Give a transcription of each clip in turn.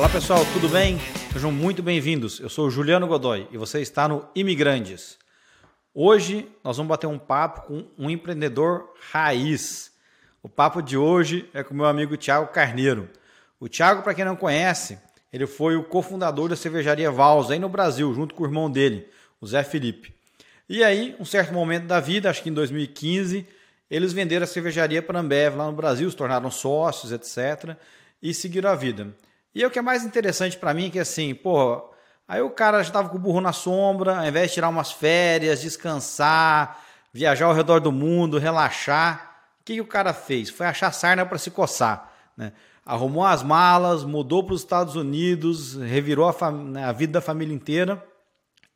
Olá pessoal, tudo bem? Sejam muito bem-vindos. Eu sou Juliano Godoy e você está no Imigrantes. Hoje nós vamos bater um papo com um empreendedor raiz. O papo de hoje é com meu amigo Tiago Carneiro. O Tiago, para quem não conhece, ele foi o cofundador da cervejaria Vals aí no Brasil, junto com o irmão dele, o Zé Felipe. E aí, um certo momento da vida, acho que em 2015, eles venderam a cervejaria para Ambev lá no Brasil, se tornaram sócios, etc. e seguiram a vida. E o que é mais interessante para mim é que assim, pô, aí o cara já estava com o burro na sombra, ao invés de tirar umas férias, descansar, viajar ao redor do mundo, relaxar, o que, que o cara fez? Foi achar sarna para se coçar, né? Arrumou as malas, mudou para os Estados Unidos, revirou a, né, a vida da família inteira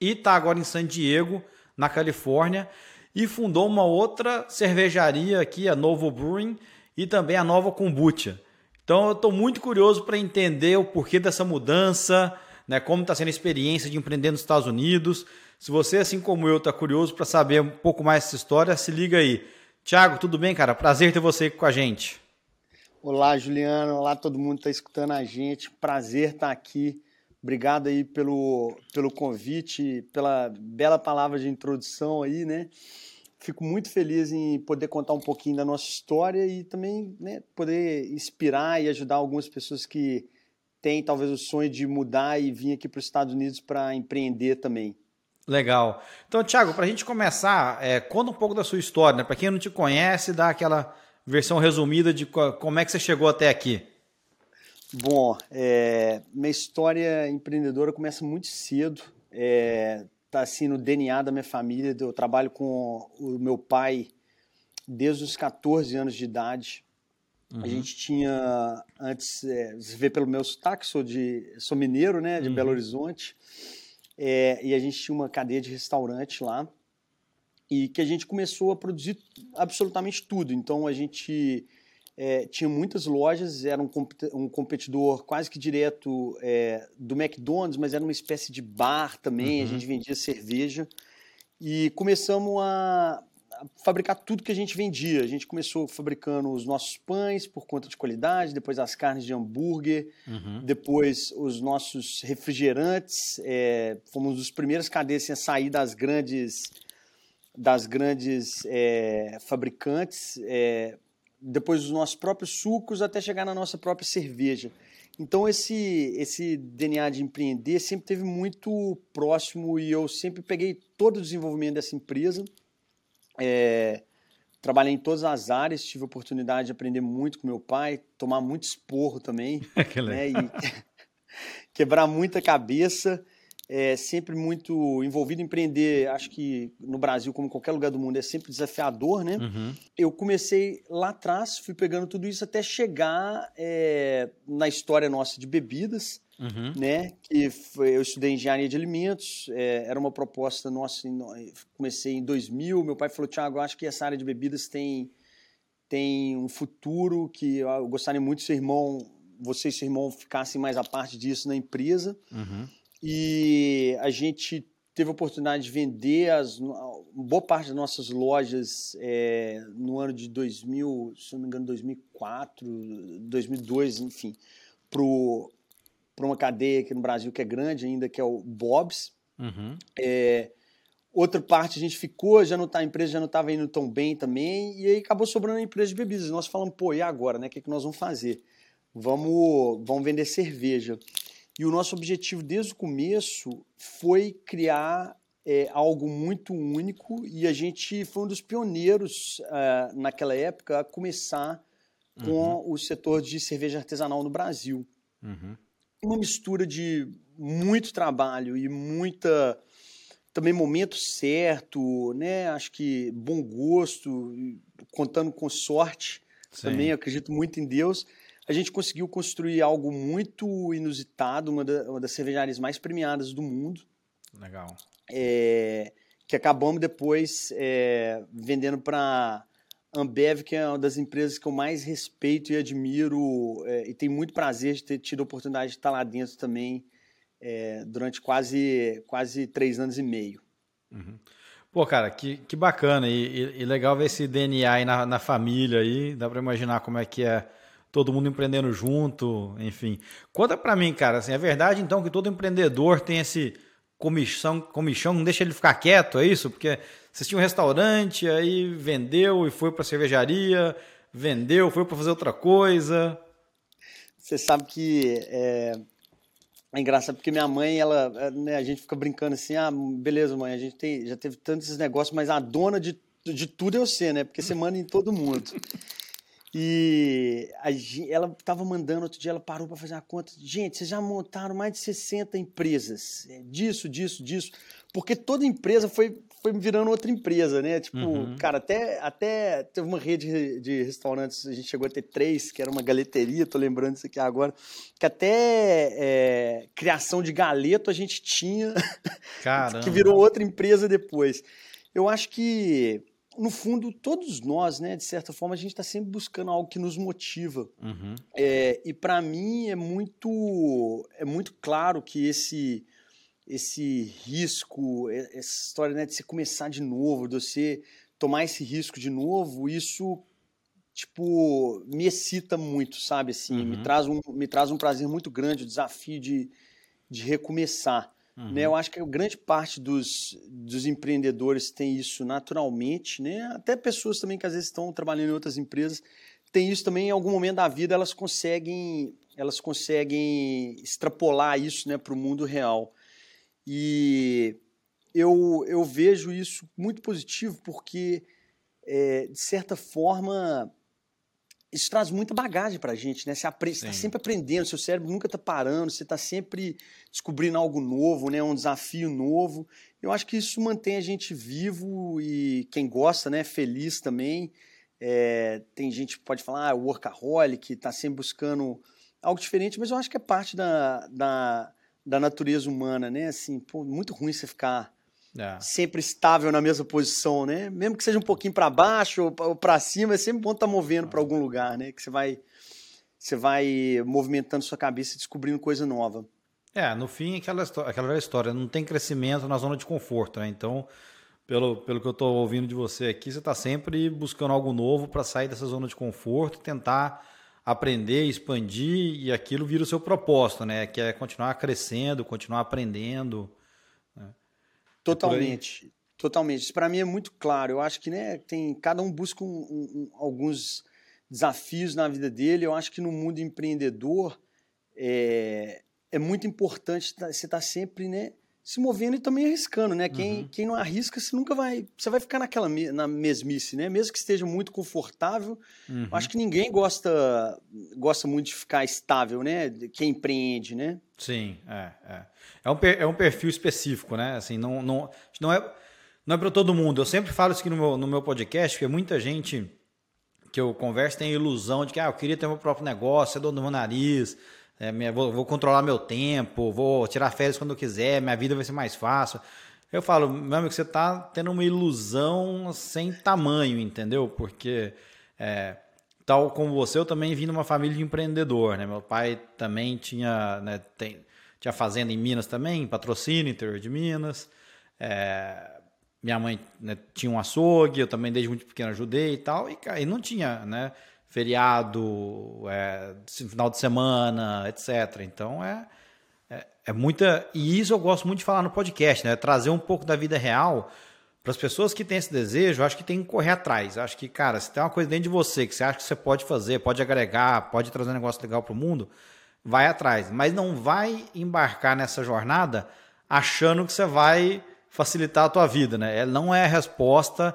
e está agora em San Diego, na Califórnia, e fundou uma outra cervejaria aqui, a Novo Brewing, e também a Nova Kombucha. Então eu estou muito curioso para entender o porquê dessa mudança, né, como está sendo a experiência de empreender nos Estados Unidos. Se você, assim como eu, está curioso para saber um pouco mais dessa história, se liga aí. Tiago, tudo bem, cara? Prazer ter você com a gente. Olá, Juliano. Olá, todo mundo está escutando a gente. Prazer estar aqui. Obrigado aí pelo, pelo convite, pela bela palavra de introdução aí, né? Fico muito feliz em poder contar um pouquinho da nossa história e também né, poder inspirar e ajudar algumas pessoas que têm talvez o sonho de mudar e vir aqui para os Estados Unidos para empreender também. Legal. Então, Thiago, para a gente começar, é, conta um pouco da sua história. Né? Para quem não te conhece, dá aquela versão resumida de como é que você chegou até aqui. Bom, é, minha história empreendedora começa muito cedo. É, tá assim no DNA da minha família. Eu trabalho com o meu pai desde os 14 anos de idade. Uhum. A gente tinha antes, é, você vê pelo meu sotaque, sou de sou mineiro, né, de uhum. Belo Horizonte. É, e a gente tinha uma cadeia de restaurante lá e que a gente começou a produzir absolutamente tudo. Então a gente é, tinha muitas lojas, era um, um competidor quase que direto é, do McDonald's, mas era uma espécie de bar também, uhum. a gente vendia cerveja. E começamos a, a, fabricar tudo que a gente vendia. A gente começou fabricando os nossos pães por conta de qualidade, depois as carnes de hambúrguer, uhum. depois os nossos refrigerantes. É, fomos dos primeiros cadeias a sair das grandes das grandes é, fabricantes. É, depois os nossos próprios sucos, até chegar na nossa própria cerveja. Então esse esse DNA de empreender sempre teve muito próximo e eu sempre peguei todo o desenvolvimento dessa empresa. É, trabalhei em todas as áreas, tive a oportunidade de aprender muito com meu pai, tomar muito esporro também, né, e quebrar muita cabeça é sempre muito envolvido em empreender. Acho que no Brasil, como em qualquer lugar do mundo, é sempre desafiador, né? Uhum. Eu comecei lá atrás, fui pegando tudo isso até chegar é, na história nossa de bebidas, uhum. né? Que foi, eu estudei engenharia de alimentos, é, era uma proposta nossa. Comecei em 2000. Meu pai falou: Tiago, acho que essa área de bebidas tem tem um futuro que eu gostaria muito que seu irmão, você e seu irmão ficassem mais a parte disso na empresa. Uhum. E a gente teve a oportunidade de vender as, boa parte das nossas lojas é, no ano de 2000, se não me engano, 2004, 2002, enfim, para uma cadeia aqui no Brasil que é grande ainda, que é o Bob's. Uhum. É, outra parte a gente ficou, já não tá, a empresa já não estava indo tão bem também, e aí acabou sobrando a empresa de bebidas. Nós falamos, pô, e agora, né? O que, é que nós vamos fazer? Vamos, vamos vender cerveja. E o nosso objetivo desde o começo foi criar é, algo muito único e a gente foi um dos pioneiros uh, naquela época a começar com uhum. o setor de cerveja artesanal no Brasil. Uhum. Uma mistura de muito trabalho e muita também momento certo, né? Acho que bom gosto, contando com sorte. Sim. Também acredito muito em Deus a gente conseguiu construir algo muito inusitado, uma, da, uma das cervejarias mais premiadas do mundo. Legal. É, que acabamos depois é, vendendo para Ambev, que é uma das empresas que eu mais respeito e admiro, é, e tenho muito prazer de ter tido a oportunidade de estar lá dentro também é, durante quase, quase três anos e meio. Uhum. Pô, cara, que, que bacana e, e, e, legal ver esse DNA aí na, na família aí, dá para imaginar como é que é todo mundo empreendendo junto, enfim. Conta para mim, cara, assim, é verdade então que todo empreendedor tem esse comissão, comichão, não deixa ele ficar quieto, é isso? Porque você tinha um restaurante, aí vendeu e foi para cervejaria, vendeu, foi para fazer outra coisa. Você sabe que é, é engraçado porque minha mãe, ela, né, a gente fica brincando assim, ah, beleza, mãe, a gente tem, já teve tantos negócios, mas a dona de, de tudo é você, né? Porque você manda em todo mundo. E a, ela estava mandando, outro dia ela parou para fazer a conta. Gente, vocês já montaram mais de 60 empresas. É, disso, disso, disso. Porque toda empresa foi, foi virando outra empresa, né? Tipo, uhum. cara, até, até teve uma rede de restaurantes, a gente chegou a ter três, que era uma galeteria, tô lembrando isso aqui agora, que até é, criação de galeto a gente tinha, que virou outra empresa depois. Eu acho que no fundo, todos nós, né, de certa forma, a gente está sempre buscando algo que nos motiva. Uhum. É, e para mim é muito, é muito claro que esse, esse risco, essa história né, de você começar de novo, de você tomar esse risco de novo, isso tipo me excita muito, sabe? Assim, uhum. me traz um, me traz um prazer muito grande, o desafio de, de recomeçar. Uhum. Né? Eu acho que grande parte dos, dos empreendedores tem isso naturalmente, né? até pessoas também que às vezes estão trabalhando em outras empresas tem isso também em algum momento da vida elas conseguem elas conseguem extrapolar isso né, para o mundo real. E eu, eu vejo isso muito positivo porque, é, de certa forma, isso traz muita bagagem para a gente, né? Você está sempre aprendendo, seu cérebro nunca está parando, você está sempre descobrindo algo novo, né? Um desafio novo. Eu acho que isso mantém a gente vivo e quem gosta, né? Feliz também. É, tem gente que pode falar, ah, workaholic, está sempre buscando algo diferente, mas eu acho que é parte da, da, da natureza humana, né? Assim, pô, muito ruim você ficar é. sempre estável na mesma posição, né? Mesmo que seja um pouquinho para baixo ou para cima, é sempre bom estar tá movendo para algum lugar, né? Que você vai você vai movimentando sua cabeça e descobrindo coisa nova. É, no fim, aquela, aquela história, não tem crescimento na zona de conforto, né? Então, pelo, pelo que eu estou ouvindo de você aqui, você está sempre buscando algo novo para sair dessa zona de conforto, tentar aprender, expandir, e aquilo vira o seu propósito, né? Que é continuar crescendo, continuar aprendendo. Totalmente. É totalmente. Isso para mim é muito claro. Eu acho que né, tem cada um busca um, um, alguns desafios na vida dele. Eu acho que no mundo empreendedor é, é muito importante tá, você estar tá sempre né, se movendo e também arriscando, né? Quem, uhum. quem não arrisca, você nunca vai. Você vai ficar naquela na mesmice, né? Mesmo que esteja muito confortável. Uhum. Acho que ninguém gosta gosta muito de ficar estável, né? Quem empreende, né? Sim, é. É, é, um, é um perfil específico, né? Assim, não, não, não é, não é para todo mundo. Eu sempre falo isso aqui no meu, no meu podcast, porque muita gente que eu converso tem a ilusão de que ah, eu queria ter meu próprio negócio, ser dono do meu nariz é, minha, vou, vou, controlar meu tempo, vou tirar férias quando eu quiser, minha vida vai ser mais fácil. Eu falo, meu amigo, você está tendo uma ilusão sem tamanho, entendeu? Porque, é, tal como você, eu também vim de uma família de empreendedor, né? Meu pai também tinha, né, tem, tinha fazenda em Minas também, patrocínio, interior de Minas. É, minha mãe né, tinha um açougue, eu também desde muito pequeno ajudei e tal, e, e não tinha, né? feriado, é, final de semana, etc. Então é, é, é, muita. E isso eu gosto muito de falar no podcast, né? Trazer um pouco da vida real para as pessoas que têm esse desejo. Acho que tem que correr atrás. Acho que, cara, se tem uma coisa dentro de você que você acha que você pode fazer, pode agregar, pode trazer um negócio legal para o mundo, vai atrás. Mas não vai embarcar nessa jornada achando que você vai facilitar a tua vida, né? Ela não é a resposta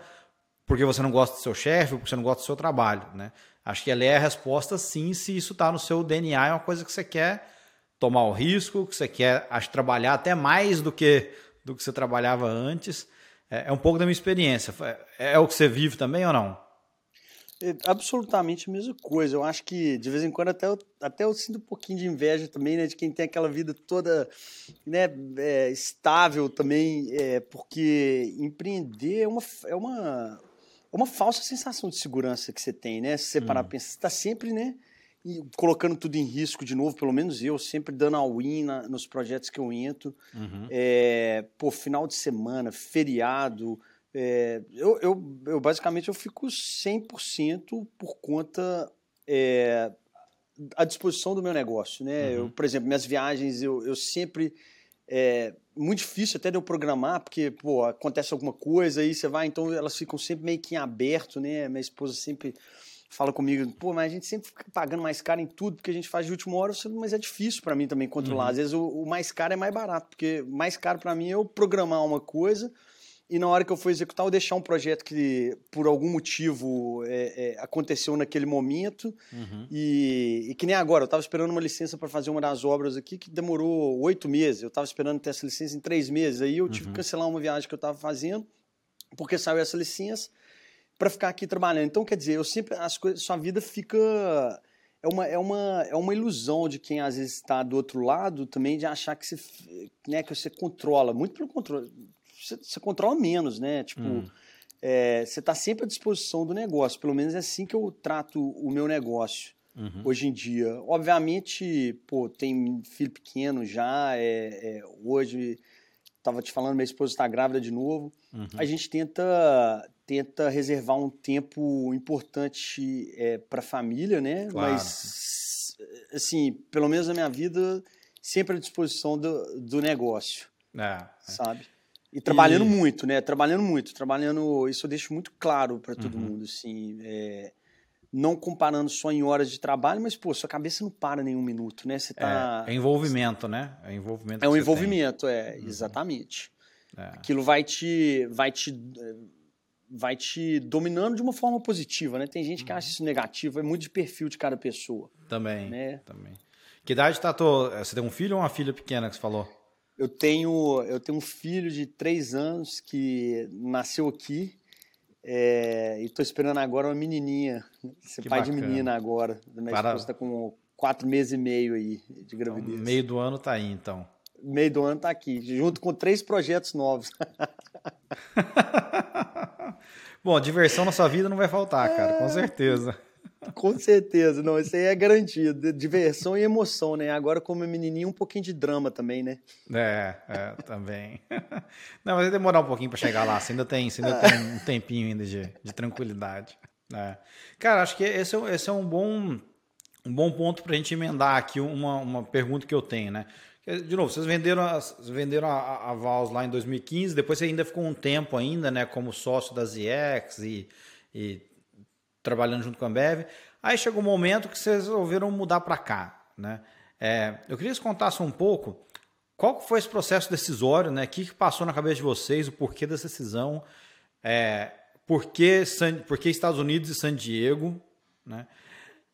porque você não gosta do seu chefe, porque você não gosta do seu trabalho, né? Acho que ela é a resposta sim, se isso está no seu DNA, é uma coisa que você quer tomar o risco, que você quer acho, trabalhar até mais do que do que você trabalhava antes. É, é um pouco da minha experiência. É, é, o que você vive também ou não? É absolutamente a mesma coisa. Eu acho que de vez em quando até eu, até eu sinto um pouquinho de inveja também, né, de quem tem aquela vida toda, né, é, estável também, é, porque empreender é uma, é uma uma falsa sensação de segurança que você tem, né? Se você parar hum. pensar, você está sempre, né? Colocando tudo em risco de novo, pelo menos eu, sempre dando all-in nos projetos que eu entro. Uhum. É, pô, final de semana, feriado. É, eu, eu, eu, basicamente eu fico 100% por conta é, à disposição do meu negócio, né? Uhum. Eu, por exemplo, minhas viagens, eu, eu sempre é muito difícil até de eu programar, porque, pô, acontece alguma coisa, aí você vai, então elas ficam sempre meio que em aberto, né? Minha esposa sempre fala comigo, pô, mas a gente sempre fica pagando mais caro em tudo, porque a gente faz de última hora, mas é difícil para mim também controlar. Uhum. Às vezes o, o, mais caro é mais barato, porque mais caro para mim é eu programar uma coisa e na hora que eu for executar, eu deixar um projeto que, por algum motivo, é, é, aconteceu naquele momento. Uhum. E, e, que nem agora, eu estava esperando uma licença para fazer uma das obras aqui que demorou oito meses. Eu estava esperando ter essa licença em três meses. Aí eu tive uhum. que cancelar uma viagem que eu estava fazendo, porque saiu essa licença, para ficar aqui trabalhando. Então, quer dizer, eu sempre. As coisas, sua vida fica. É uma, é, uma, é uma ilusão de quem às vezes está do outro lado também de achar que você, né, que você controla. Muito pelo controle você, você controla menos, né? Tipo, hum. é, você está sempre à disposição do negócio. Pelo menos é assim que eu trato o meu negócio uhum. hoje em dia. Obviamente, pô, tem filho pequeno já. É, é, hoje, estava te falando, minha esposa está grávida de novo. Uhum. A gente tenta tenta reservar um tempo importante é, para a família, né? Claro. Mas, assim, pelo menos na minha vida, sempre à disposição do, do negócio. É, é. sabe? E trabalhando e... muito, né? Trabalhando muito, trabalhando. Isso eu deixo muito claro para todo uhum. mundo, assim. É... Não comparando só em horas de trabalho, mas, pô, sua cabeça não para nenhum minuto, né? Você tá... É, é envolvimento, né? É envolvimento. É um envolvimento, tem. é, uhum. exatamente. É. Aquilo vai te, vai te vai te dominando de uma forma positiva, né? Tem gente que acha uhum. isso negativo, é muito de perfil de cada pessoa. Também, né? também. Que idade tá tô? Você tem um filho ou uma filha pequena que você falou? Eu tenho, eu tenho um filho de três anos que nasceu aqui é, e estou esperando agora uma menininha. Ser que pai bacana. de menina agora. Minha Para... esposa está com quatro meses e meio aí de gravidez. Então, meio do ano está aí, então. Meio do ano está aqui, junto com três projetos novos. Bom, diversão na sua vida não vai faltar, cara, com é. certeza. Com certeza, não, isso aí é garantido. Diversão e emoção, né? Agora, como menininho, um pouquinho de drama também, né? É, é também. Não, mas vai demorar um pouquinho para chegar lá. Você ainda tem, você ainda tem um tempinho ainda de, de tranquilidade. É. Cara, acho que esse é, esse é um bom um bom ponto para a gente emendar aqui uma, uma pergunta que eu tenho, né? De novo, vocês venderam, venderam a, a Vals lá em 2015, depois você ainda ficou um tempo ainda, né, como sócio da ZX e, e trabalhando junto com a Ambev. Aí chegou um momento que vocês resolveram mudar para cá, né? É, eu queria que vocês contassem um pouco qual foi esse processo decisório, né? O que, passou na cabeça de vocês, o porquê dessa decisão, é, por, que San, por que Estados Unidos e San Diego, né?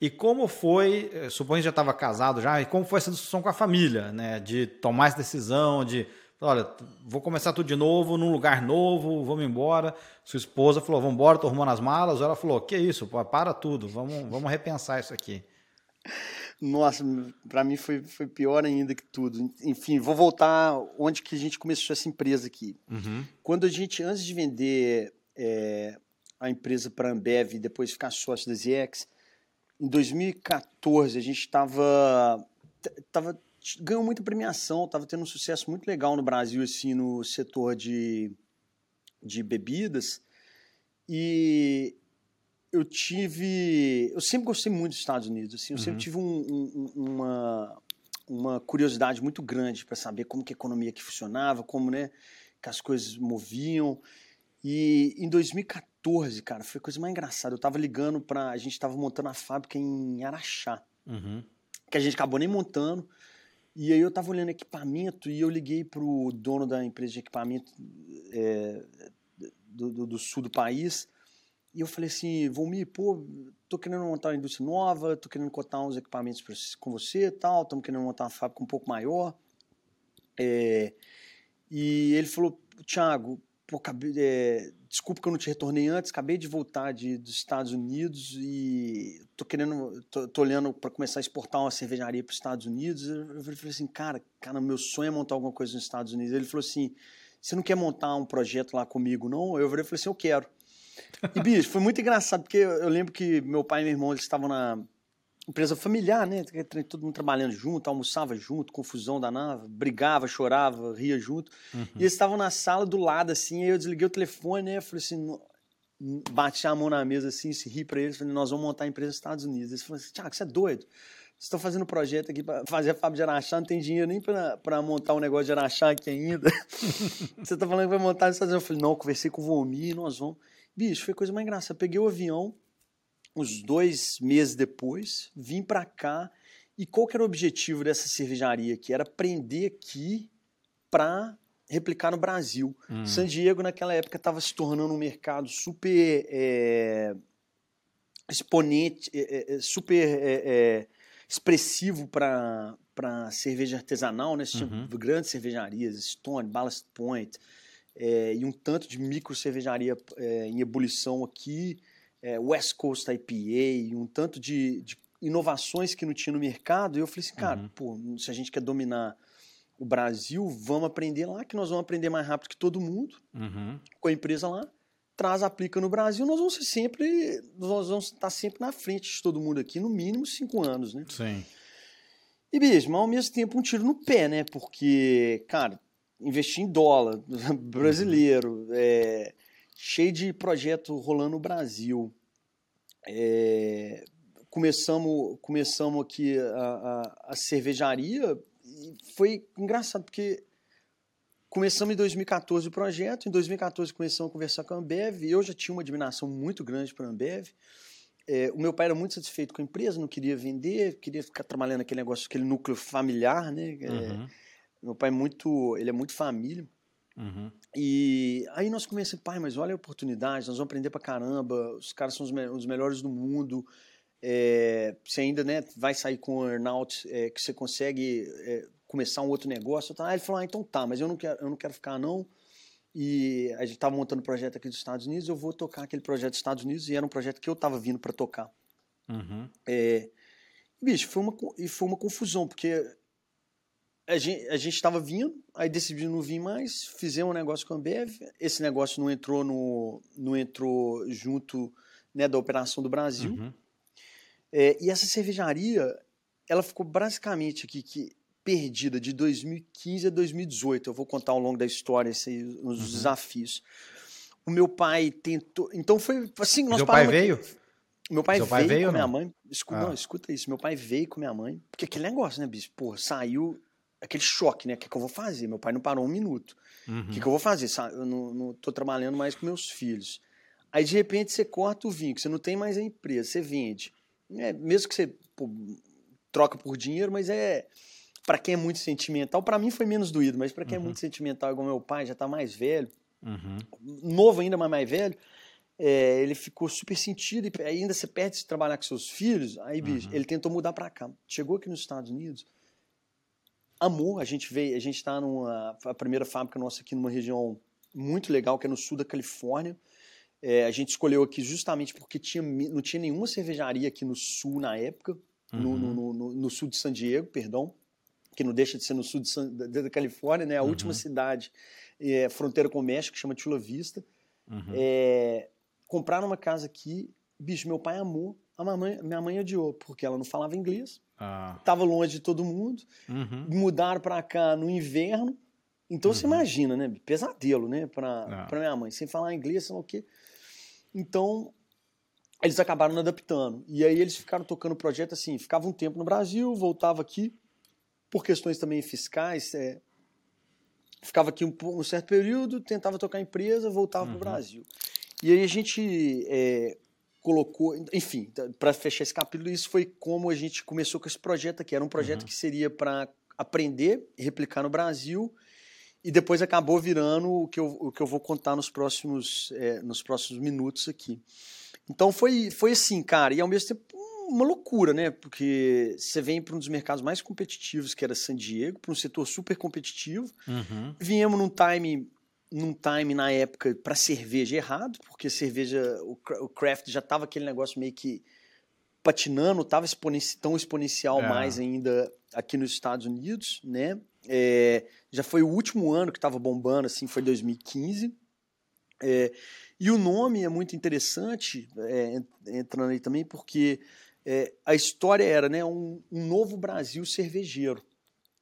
E como foi, eh, suponho que já estava casado já, e como foi essa discussão com a família, né? De tomar essa decisão, de olha, vou começar tudo de novo, num lugar novo, vamos embora. Sua esposa falou, vamos embora, tô arrumando as malas. Ela falou, que isso, pô, para tudo, vamos, vamos repensar isso aqui. Nossa, para mim foi, foi pior ainda que tudo. Enfim, vou voltar onde que a gente começou essa empresa aqui. Uhum. Quando a gente, antes de vender é, a empresa para a Ambev e depois ficar sócio da ZX, em 2014 a gente estava tava ganhou muita premiação, estava tendo um sucesso muito legal no Brasil, assim, no setor de, de bebidas. E eu tive. Eu sempre gostei muito dos Estados Unidos, assim, eu uhum. sempre tive um, um, uma, uma curiosidade muito grande para saber como que a economia aqui funcionava, como né, que as coisas moviam. E em 2014, cara, foi a coisa mais engraçada. Eu estava ligando para. A gente estava montando a fábrica em Araxá, uhum. que a gente acabou nem montando. E aí eu estava olhando equipamento e eu liguei para o dono da empresa de equipamento é, do, do, do, sul do país e eu falei assim, Volmir, pô, tô querendo montar uma indústria nova, tô querendo cotar uns equipamentos pra, com você tal, estamos querendo montar uma fábrica um pouco maior. É, e ele falou, Thiago, pô, é, desculpa que eu não te retornei antes, acabei de voltar de, dos Estados Unidos e tô querendo, tô, tô olhando para começar a exportar uma cervejaria para os Estados Unidos. Eu falei assim, cara, cara, meu sonho é montar alguma coisa nos Estados Unidos. Ele falou assim, você não quer montar um projeto lá comigo, não? Eu falei assim, eu quero. E, bicho, foi muito engraçado, porque eu lembro que meu pai e meu irmão, eles estavam na empresa familiar, né? Todo mundo trabalhando junto, almoçava junto, confusão danada, brigava, chorava, ria junto. Uhum. E eles estavam na sala do lado, assim, aí eu desliguei o telefone, né? Eu falei assim, bati a mão na mesa, assim, se ri pra eles, falei, nós vamos montar a empresa nos Estados Unidos. Eles falaram assim, Tiago, você é doido? Estou fazendo um projeto aqui para fazer a fábrica de Araxá, não tem dinheiro nem para montar um negócio de Araxá aqui ainda. Você está falando que vai montar nos Estados Unidos. Eu falei, não, conversei com o Vomir, nós vamos. Bicho, foi coisa mais engraçada. Peguei o avião, uns dois meses depois, vim para cá. E qual que era o objetivo dessa cervejaria aqui? Era aprender aqui para replicar no Brasil. Hum. San Diego, naquela época, estava se tornando um mercado super é, exponente, é, é, super é, expressivo para cerveja artesanal, né? Você uhum. tinha grandes cervejarias, Stone, Ballast Point, e um tanto de micro cervejaria em ebulição aqui, West Coast IPA, e um tanto de, de inovações que não tinha no mercado. E eu falei assim, cara, uhum. pô, se a gente quer dominar o Brasil, vamos aprender lá, que nós vamos aprender mais rápido que todo mundo, uhum. com a empresa lá, traz, aplica no Brasil, nós vamos ser sempre, nós vamos estar sempre na frente de todo mundo aqui, no mínimo cinco anos, né? Sim. E mesmo, mas ao mesmo tempo um tiro no pé, né? Porque, cara, investir em dólar, brasileiro, uhum. é, cheio de projeto rolando no Brasil. É, começamos, começamos aqui a, a, a cervejaria e foi engraçado, porque começamos em 2014 o projeto, em 2014 começamos a conversar com a Ambev, e eu já tinha uma admiração muito grande para a Ambev. É, o meu pai era muito satisfeito com a empresa, não queria vender, queria ficar trabalhando naquele negócio, aquele núcleo familiar, né? É, uhum. Meu pai é muito, ele é muito família. Uhum. E aí nós começamos, pai, mas olha a oportunidade, nós vamos aprender pra caramba, os caras são os, me os melhores do mundo, é, você ainda né, vai sair com um earnout é, que você consegue é, começar um outro negócio. Tá? Aí ele falou, ah, então tá, mas eu não quero, eu não quero ficar não. E a gente estava montando um projeto aqui dos Estados Unidos, eu vou tocar aquele projeto dos Estados Unidos, e era um projeto que eu estava vindo para tocar. Uhum. É, bicho, foi uma, e foi uma confusão, porque a gente estava vindo, aí decidimos não vir mais, fizemos um negócio com a Ambev, esse negócio não entrou, no, não entrou junto né, da operação do Brasil. Uhum. É, e essa cervejaria, ela ficou basicamente aqui que perdida de 2015 a 2018. Eu vou contar ao longo da história esses, os uhum. desafios. O meu pai tentou. Então foi assim. Nós Meu pai veio? Meu pai veio, pai veio com minha mãe. Escuta, ah. não, escuta isso. Meu pai veio com minha mãe. Porque aquele negócio, né, bicho? Porra, saiu aquele choque, né? O que, que eu vou fazer? Meu pai não parou um minuto. O uhum. que, que eu vou fazer? Eu não, não tô trabalhando mais com meus filhos. Aí, de repente, você corta o vinho, você não tem mais a empresa, você vende. É, mesmo que você pô, troca por dinheiro, mas é para quem é muito sentimental, para mim foi menos doído, mas para quem é uhum. é muito sentimental, igual meu pai, já está mais velho, uhum. novo ainda, mas mais velho, é, ele ficou super sentido e ainda você perde de trabalhar com seus filhos. Aí, bicho, uhum. ele tentou mudar para cá. Chegou aqui nos Estados Unidos, amou. A gente veio, a gente está numa a primeira fábrica nossa aqui numa região muito legal que é no sul da Califórnia. É, a gente escolheu aqui justamente porque tinha, não tinha nenhuma cervejaria aqui no sul na época, uhum. no, no, no, no, sul de San Diego, perdão que não deixa de ser no sul de San, da, da, Califórnia, né? A uhum. última cidade é, fronteira com o México, que chama Chula Vista. Uhum. É, compraram uma casa aqui, bicho, meu pai amou, a mamãe, minha mãe odiou, porque ela não falava inglês, estava ah. longe de todo mundo, uhum. mudaram para cá no inverno, então você uhum. imagina, né? Pesadelo, né? Para ah. minha mãe, sem falar inglês, sei lá o quê. Então, eles acabaram adaptando. E aí eles ficaram tocando o projeto assim, ficava um tempo no Brasil, voltava aqui, por questões também fiscais, é, ficava aqui um, um, certo período, tentava tocar a empresa, voltava uhum. para o Brasil. E aí a gente é, colocou, enfim, para fechar esse capítulo, isso foi como a gente começou com esse projeto aqui. Era um projeto uhum. que seria para aprender e replicar no Brasil e depois acabou virando o que eu, o que eu vou contar nos próximos, é, nos próximos minutos aqui. Então foi, foi assim, cara, e ao mesmo tempo uma loucura, né? Porque você vem para um dos mercados mais competitivos, que era San Diego, para um setor super competitivo. Uhum. Viemos num time, num time na época para cerveja errado, porque cerveja, o, craft já estava aquele negócio meio que patinando, estava exponenci tão exponencial é. mais ainda aqui nos Estados Unidos, né? É, já foi o último ano que estava bombando, assim, foi 2015. É, e o nome é muito interessante, é, entrando aí também, porque é, a história era né, um, um, novo Brasil cervejeiro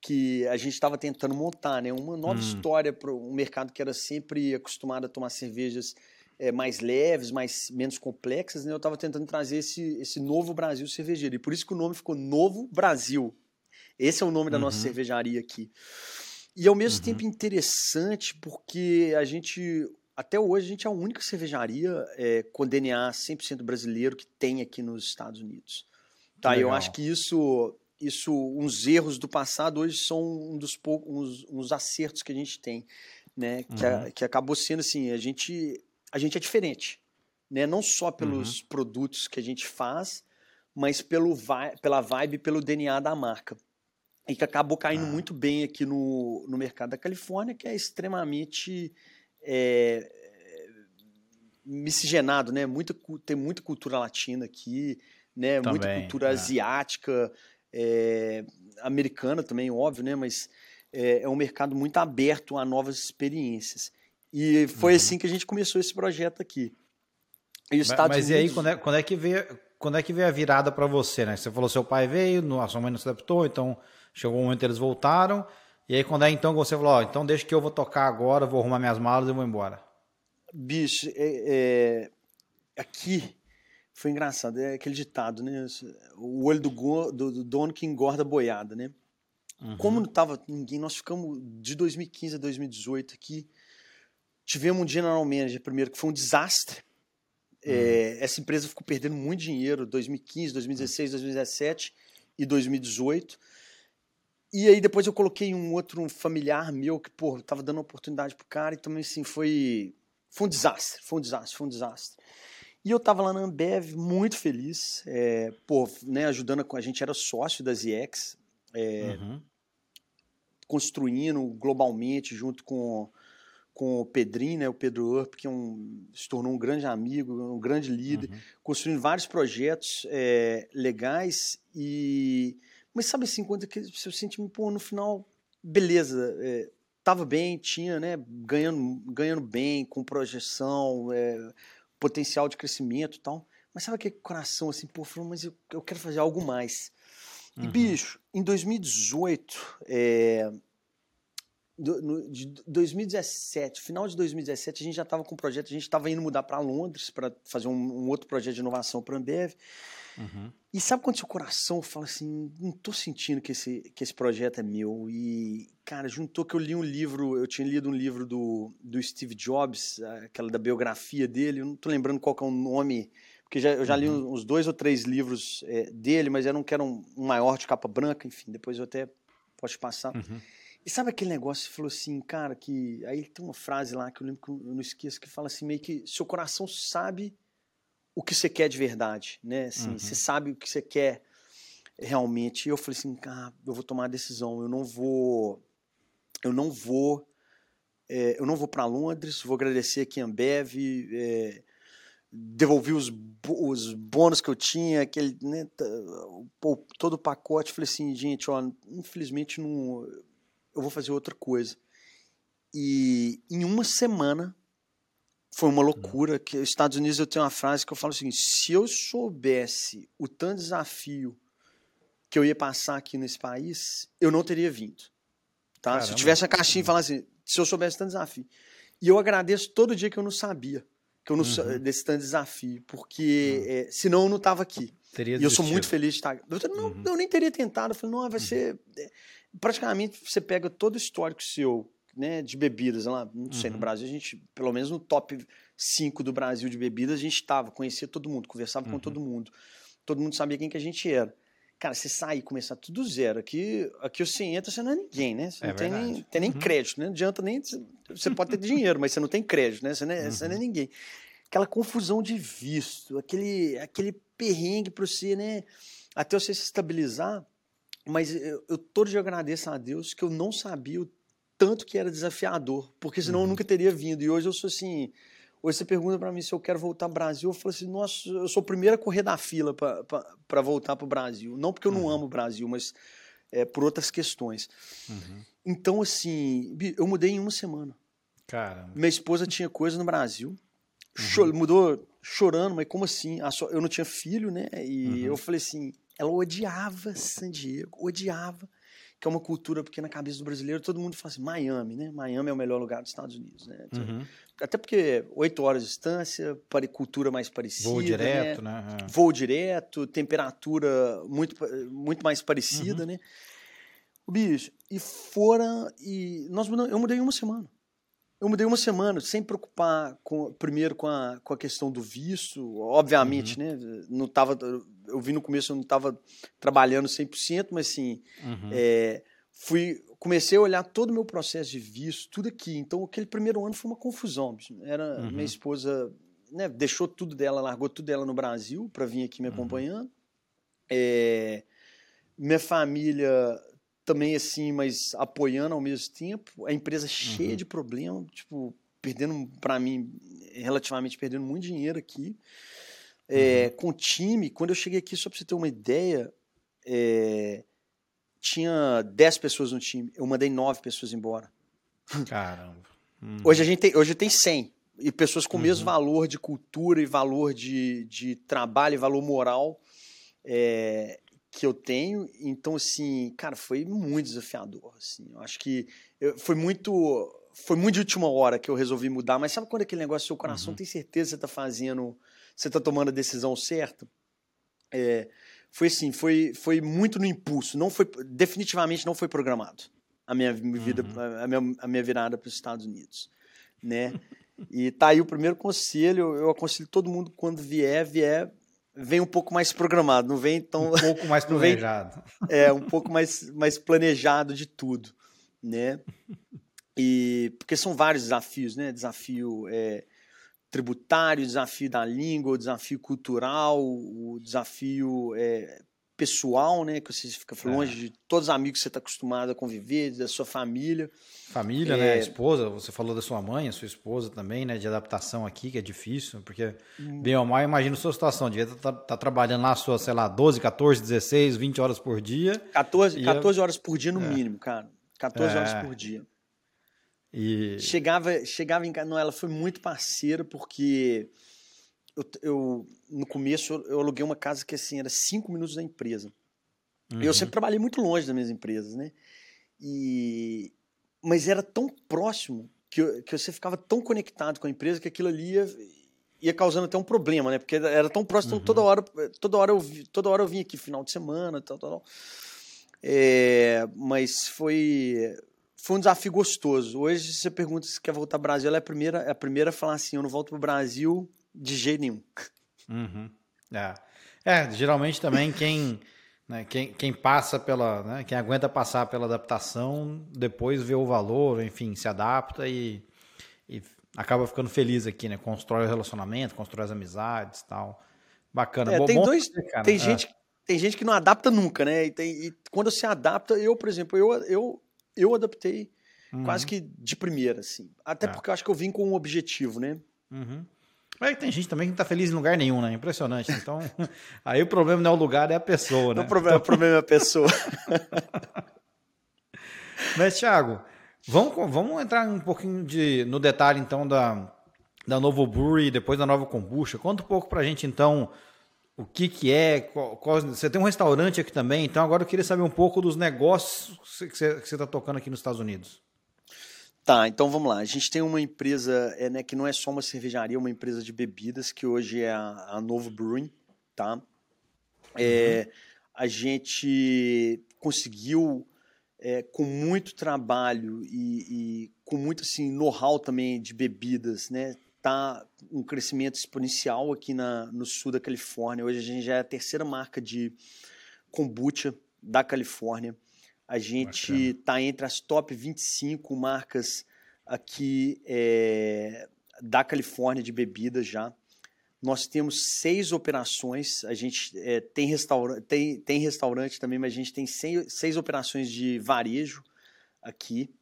que a gente estava tentando montar, né, uma nova hum. história para um mercado que era sempre acostumado a tomar cervejas é, mais leves, mais menos complexas, né? Eu estava tentando trazer esse, esse novo Brasil cervejeiro. E por isso que o nome ficou Novo Brasil. Esse é o nome da nossa uhum. cervejaria aqui. E ao mesmo uhum. tempo interessante porque a gente até hoje a gente é a única cervejaria é, com DNA 100% brasileiro que tem aqui nos Estados Unidos. Tá, eu acho que isso, isso, uns erros do passado hoje são um dos poucos, uns, uns acertos que a gente tem, né? Que, uhum. a, que acabou sendo assim, a gente, a gente é diferente, né? Não só pelos uhum. produtos que a gente faz, mas pelo pela vibe, pelo DNA da marca. E que acabou caindo ah. muito bem aqui no, no mercado da Califórnia, que é extremamente é, miscigenado, né? Muita, tem muita cultura latina aqui, né? Também, muita cultura é. asiática, é, americana também, óbvio, né? Mas é, é, um mercado muito aberto a novas experiências. E foi uhum. assim que a gente começou esse projeto aqui. E mas, mas Unidos... e aí, quando é, quando é que veio, quando é que veio a virada para você, né? Você falou seu pai veio, a sua mãe não se adaptou, então chegou um momento eles voltaram. E aí, quando é então que você falou, ó, então deixa que eu vou tocar agora, vou arrumar minhas malas e vou embora? Bicho, é, é, aqui foi engraçado, é aquele ditado, né? O olho do, do, do dono que engorda boiada, né? Uhum. Como não tava ninguém, nós ficamos de 2015 a 2018 aqui. Tivemos um general manager primeiro que foi um desastre. É, uhum. É, essa empresa ficou perdendo muito dinheiro 2015, 2016, 2017 e 2018. E aí depois eu coloquei um outro familiar meu que, pô, tava dando oportunidade pro cara e também assim foi foi um desastre, foi um desastre, foi um desastre. E eu tava lá na Ambev muito feliz, é, pô, né, ajudando com a gente era sócio da ZX, é, uhum. construindo globalmente junto com com o Pedrinho, né, o Pedro Urp, que é um, se tornou um grande amigo, um grande líder, uhum. construindo vários projetos é, legais e mas sabe assim, quando você sente, pô, no final, beleza, é, tava bem, tinha, né, ganhando, ganhando bem, com projeção, é, potencial de crescimento e tal. Mas sabe aquele coração assim, pô, falou, mas eu, eu quero fazer algo mais. Uhum. E, bicho, em 2018, é, do, no, de 2017, final de 2017, a gente já estava com um projeto, a gente estava indo mudar para Londres para fazer um, um, outro projeto de inovação para a Ambev. Uhum. E sabe quando seu coração fala assim, não tô sentindo que esse, que esse projeto é meu? E, cara, juntou que eu li um livro, eu tinha lido um livro do, do Steve Jobs, aquela da biografia dele, eu não tô lembrando qual é o nome, porque já, eu já li uhum. uns dois ou três livros é, dele, mas era um que era um, um, maior de capa branca, enfim, depois eu até posso passar. Uhum. E sabe aquele negócio que falou assim, cara, que. Aí tem uma frase lá que eu lembro que eu não esqueço, que fala assim, meio que seu coração sabe o que você quer de verdade, né? Assim, uhum. Você sabe o que você quer realmente. E eu falei assim, ah, eu vou tomar a decisão, eu não vou, eu não vou, é, eu não vou para Londres, vou agradecer aqui a Ambev, é, devolvi os, os bônus que eu tinha, aquele, né, todo o pacote. Falei assim, gente, ó, infelizmente não, eu vou fazer outra coisa. E em uma semana foi uma loucura. Que os Estados Unidos eu tenho uma frase que eu falo assim: se eu soubesse o tanto desafio que eu ia passar aqui nesse país, eu não teria vindo. Tá? Se eu tivesse a caixinha e falasse assim, se eu soubesse tanto desafio. E eu agradeço todo dia que eu não sabia que eu não uhum. desse tanto desafio, porque uhum. é, senão eu não estava aqui. Teria e eu sou muito feliz de estar. Eu, não, uhum. eu nem teria tentado. Eu falei, não, vai uhum. ser. É, praticamente você pega todo o histórico seu né, de bebidas lá, não sei, uhum. no Brasil a gente, pelo menos no top 5 do Brasil de bebidas, a gente estava, conhecia todo mundo, conversava uhum. com todo mundo. Todo mundo sabia quem que a gente era. Cara, você sair e começar tudo zero. Aqui, aqui você entra, você não é ninguém, né? Você é não tem nem, tem nem uhum. crédito, né? Não adianta nem. Você pode ter dinheiro, mas você não tem crédito, né? Você não é, você não é uhum. ninguém. Aquela confusão de visto, aquele, aquele perrengue para você, né? Até você se estabilizar. Mas eu, eu todo dia agradeço a Deus que eu não sabia o tanto que era desafiador, porque senão uhum. eu nunca teria vindo. E hoje eu sou assim. Hoje você pergunta para mim se eu quero voltar ao Brasil. Eu falo assim: nossa, eu sou o primeiro a correr da fila para voltar para o Brasil. Não porque eu não uhum. amo o Brasil, mas é, por outras questões. Uhum. Então, assim, eu mudei em uma semana. Caramba. Minha esposa tinha coisa no Brasil. Uhum. mudou chorando, mas como assim? Eu não tinha filho, né? E uhum. eu falei assim: ela odiava San Diego, odiava que é uma cultura, porque na cabeça do brasileiro todo mundo fala assim, Miami, né? Miami é o melhor lugar dos Estados Unidos, né? Uhum. Até porque oito horas de distância, cultura mais parecida. Voo direto, né? né? É. Voo direto, temperatura muito, muito mais parecida, uhum. né? O bicho, e fora, e nós mudamos, eu mudei uma semana. Eu mudei uma semana, sem preocupar com, primeiro com a, com a questão do visto, obviamente, uhum. né? Não tava, eu vi no começo, eu não estava trabalhando 100%, mas assim, uhum. é, fui, comecei a olhar todo o meu processo de visto, tudo aqui. Então, aquele primeiro ano foi uma confusão. Era uhum. minha esposa, né, deixou tudo dela, largou tudo dela no Brasil para vir aqui me uhum. acompanhando. É, minha família também assim, mas apoiando ao mesmo tempo. A empresa cheia uhum. de problemas, tipo, perdendo, para mim, relativamente perdendo muito dinheiro aqui. É, uhum. Com o time, quando eu cheguei aqui, só para você ter uma ideia, é, tinha 10 pessoas no time. Eu mandei 9 pessoas embora. Caramba. Uhum. Hoje a gente tem, hoje tem 100. E pessoas com o mesmo uhum. valor de cultura e valor de, de trabalho e valor moral. É, que eu tenho. Então, assim, cara, foi muito desafiador. Assim. Eu acho que eu, foi muito. Foi muito de última hora que eu resolvi mudar, mas sabe quando aquele negócio, seu coração uhum. tem certeza que você está fazendo, você está tomando a decisão certa? É, foi assim, foi, foi muito no impulso, não foi, definitivamente não foi programado a minha vida, uhum. a, minha, a minha virada para os Estados Unidos, né? E tá aí o primeiro conselho, eu aconselho todo mundo quando vier, vier vem um pouco mais programado, não vem tão. Um pouco mais planejado. Vem, é, um pouco mais, mais planejado de tudo, né? E porque são vários desafios, né? Desafio é, tributário, desafio da língua, desafio cultural, o desafio é, pessoal, né? Que você fica longe é. de todos os amigos que você está acostumado a conviver, da sua família. Família, né? é... né? Esposa, você falou da sua mãe, a sua esposa também, né? De adaptação aqui, que é difícil, porque hum. bem ou mal, imagina a sua situação. Devia estar tá, tá trabalhando lá, sua, sei lá, 12, 14, 16, 20 horas por dia. 14, 14 horas por dia no é. mínimo, cara. 14 horas é. por dia. E... Chegava, chegava em casa, não, ela foi muito parceira, porque eu, eu, no começo eu aluguei uma casa que assim era cinco minutos da empresa. Uhum. Eu sempre trabalhei muito longe das minhas empresas, né? E mas era tão próximo que, que você ficava tão conectado com a empresa que aquilo ali ia, ia causando até um problema, né? Porque era tão próximo, uhum. então toda hora, toda hora eu toda hora eu vinha aqui final de semana, tal, tal, tal. É, mas foi foi um desafio gostoso. Hoje, se você pergunta se quer voltar ao Brasil, ela é a primeira, é a primeira a falar assim: eu não volto para o Brasil de jeito nenhum. Uhum. É. é, geralmente também quem, né, quem, quem passa pela, né, quem aguenta passar pela adaptação, depois vê o valor, enfim, se adapta e, e acaba ficando feliz aqui, né? Constrói o relacionamento, constrói as amizades tal. Bacana. É, bom, tem dois, tem é. gente, tem gente que não adapta nunca, né? E, tem, e quando se adapta, eu, por exemplo, eu, eu, eu adaptei uhum. quase que de primeira, assim. Até é. porque eu acho que eu vim com um objetivo, né? Uhum. Mas tem gente também que não tá feliz em lugar nenhum, né? Impressionante. Então, aí o problema não é o lugar, é a pessoa, né? O problema, então... o problema é a pessoa. Mas, Thiago, vamos, vamos entrar um pouquinho de, no detalhe, então, da, da Novo Brewery, depois da Nova Kombucha. Conta um pouco pra gente, então, o que que é, qual, qual, você tem um restaurante aqui também, então agora eu queria saber um pouco dos negócios que você está tocando aqui nos Estados Unidos. Tá, então vamos lá. A gente tem uma empresa é, né, que não é só uma cervejaria, é uma empresa de bebidas, que hoje é a, a Novo Brewing, tá? É, uhum. A gente conseguiu, é, com muito trabalho e, e com muito assim, know-how também de bebidas, né? Tá um crescimento exponencial aqui na, no sul da Califórnia. Hoje a gente já é a terceira marca de kombucha da Califórnia. A gente está entre as top 25 marcas aqui é, da Califórnia de bebidas já. Nós temos seis operações. A gente é, tem, restaura tem, tem restaurante também, mas a gente tem seis, seis operações de varejo aqui.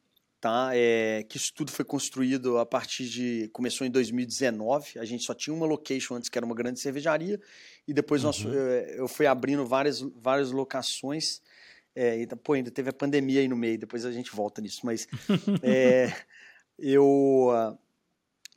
Tá? É, que isso tudo foi construído a partir de. Começou em 2019. A gente só tinha uma location antes, que era uma grande cervejaria, e depois uhum. nós, eu, eu fui abrindo várias, várias locações. É, então, pô, ainda teve a pandemia aí no meio, depois a gente volta nisso, mas é, eu.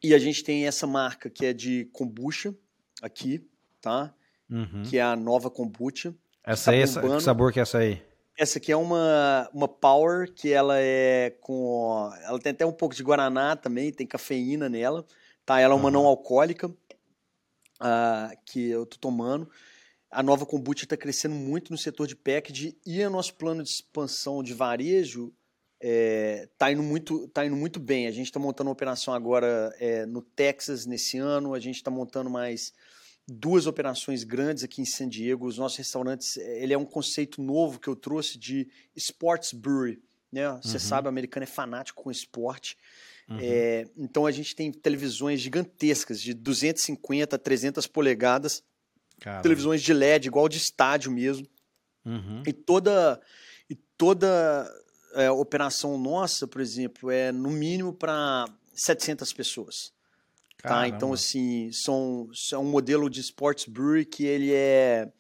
e a gente tem essa marca que é de kombucha aqui, tá? Uhum. Que é a nova kombucha. Essa tá aí, essa, que sabor que é essa aí? Essa aqui é uma, uma Power que ela é com. Ela tem até um pouco de Guaraná também, tem cafeína nela. Tá? Ela é uma uhum. não alcoólica uh, que eu tô tomando. A nova kombucha está crescendo muito no setor de packaging e o nosso plano de expansão de varejo é, tá indo muito tá indo muito bem. A gente está montando uma operação agora é, no Texas nesse ano. A gente está montando mais duas operações grandes aqui em San Diego. Os nossos restaurantes, ele é um conceito novo que eu trouxe de sports brewery. Né? Você uhum. sabe, o americano é fanático com esporte. Uhum. É, então a gente tem televisões gigantescas de 250 a 300 polegadas, Caramba. televisões de LED igual de estádio mesmo. Uhum. E toda e toda é, operação nossa, por exemplo, é no mínimo para 700 pessoas. Tá? Então, assim, são, é um modelo de sports brewery que ele é,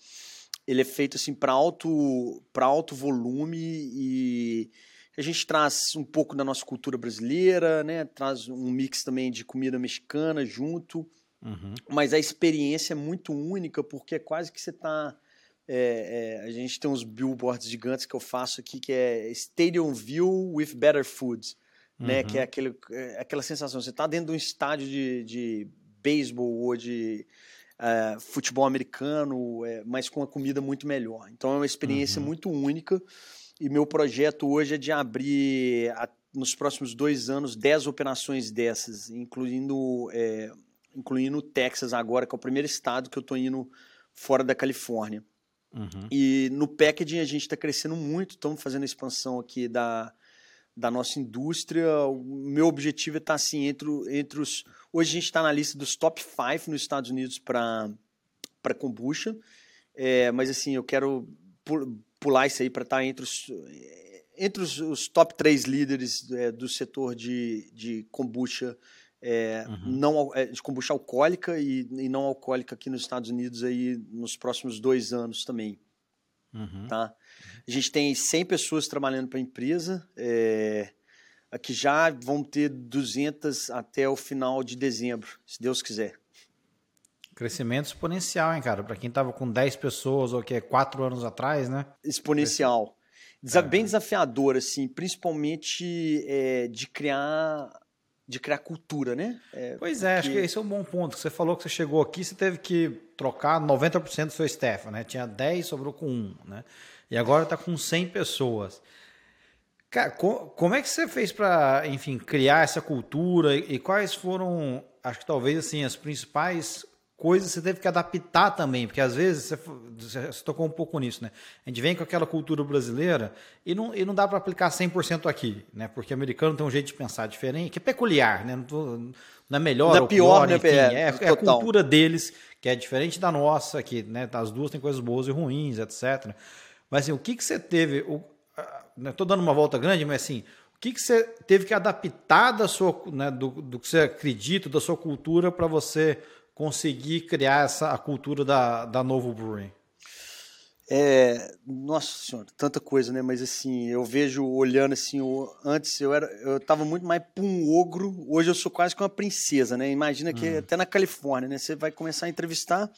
ele é feito assim para alto, alto volume e a gente traz um pouco da nossa cultura brasileira, né? traz um mix também de comida mexicana junto. Uhum. Mas a experiência é muito única porque é quase que você está. É, é, a gente tem uns billboards gigantes que eu faço aqui que é Stadium View with Better Foods uhum. né? Que é, uhum. aquele, é aquela sensação. Você está dentro de um estádio de, de beisebol ou de uh, futebol americano, é, mas com a comida muito melhor. Então é uma experiência uhum. muito única. E meu projeto hoje é de abrir, a, nos próximos dois anos, 10 operações dessas, incluindo, é, incluindo o Texas agora, que é o primeiro estado que eu estou indo fora da Califórnia. Uhum. E no packaging a gente está crescendo muito, estamos fazendo a expansão aqui da, da nossa indústria. O meu objetivo é estar assim entre, entre os. Hoje a gente está na lista dos top 5 nos Estados Unidos para kombucha, é, mas assim, eu quero pular isso aí para estar entre os, entre os, os top 3 líderes é, do setor de, de kombucha. É, uhum. não, é, de kombucha alcoólica e, e não alcoólica aqui nos Estados Unidos aí nos próximos dois anos também. Uhum. Tá? A gente tem 100 pessoas trabalhando para a empresa, é, que já vão ter 200 até o final de dezembro, se Deus quiser. Crescimento exponencial, hein, cara? Para quem estava com 10 pessoas ou que é 4 anos atrás, né? Exponencial. Desa é. Bem desafiador, assim, principalmente é, de criar de criar cultura, né? É, pois é, porque... acho que esse é um bom ponto. Você falou que você chegou aqui, você teve que trocar 90% do seu staff, né? Tinha 10, sobrou com 1, né? E agora está com 100 pessoas. Cara, como é que você fez para, enfim, criar essa cultura e quais foram, acho que talvez assim, as principais coisas você teve que adaptar também, porque às vezes você, você tocou um pouco nisso, né? A gente vem com aquela cultura brasileira e não, e não dá para aplicar 100% aqui, né? Porque o americano tem um jeito de pensar diferente, que é peculiar, né? Não, tô, não é melhor não é ou pior, pior né? Enfim, é, é, a cultura deles que é diferente da nossa, que né, as duas têm coisas boas e ruins, etc. Mas assim, o que, que você teve... Estou né, dando uma volta grande, mas assim, o que, que você teve que adaptar da sua, né, do, do que você acredita, da sua cultura para você conseguir criar essa a cultura da, da Novo Brewing? É, nossa senhora, tanta coisa, né? Mas assim, eu vejo olhando assim, eu, antes eu era, eu tava muito mais um ogro, hoje eu sou quase que uma princesa, né? Imagina que hum. até na Califórnia, né? Você vai começar a entrevistar,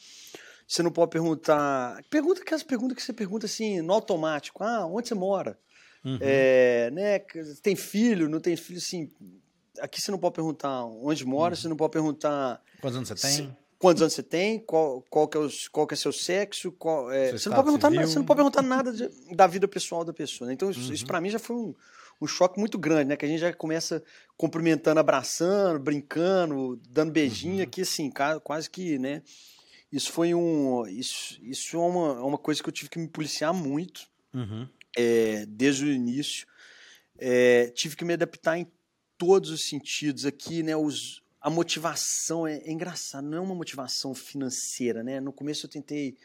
você não pode perguntar, pergunta aquelas perguntas que você pergunta assim, no automático, ah, onde você mora? Uhum. É, né? Tem filho, não tem filho, assim, aqui você não pode perguntar onde mora, uhum. você não pode perguntar. Quantos anos você tem? Se, quantos anos você tem? Qual, qual, que, é os, qual que é seu sexo? Qual, é, você, não pode perguntar nada, você não pode perguntar nada de, da vida pessoal da pessoa. Né? Então, isso, uhum. isso para mim já foi um, um choque muito grande, né? Que a gente já começa cumprimentando, abraçando, brincando, dando beijinho, uhum. aqui assim, quase que, né? Isso foi um. Isso, isso é uma, é uma coisa que eu tive que me policiar muito uhum. é, desde o início. É, tive que me adaptar em todos os sentidos aqui, né? Os, a motivação é, é engraçado, não é uma motivação financeira, né? No começo eu tentei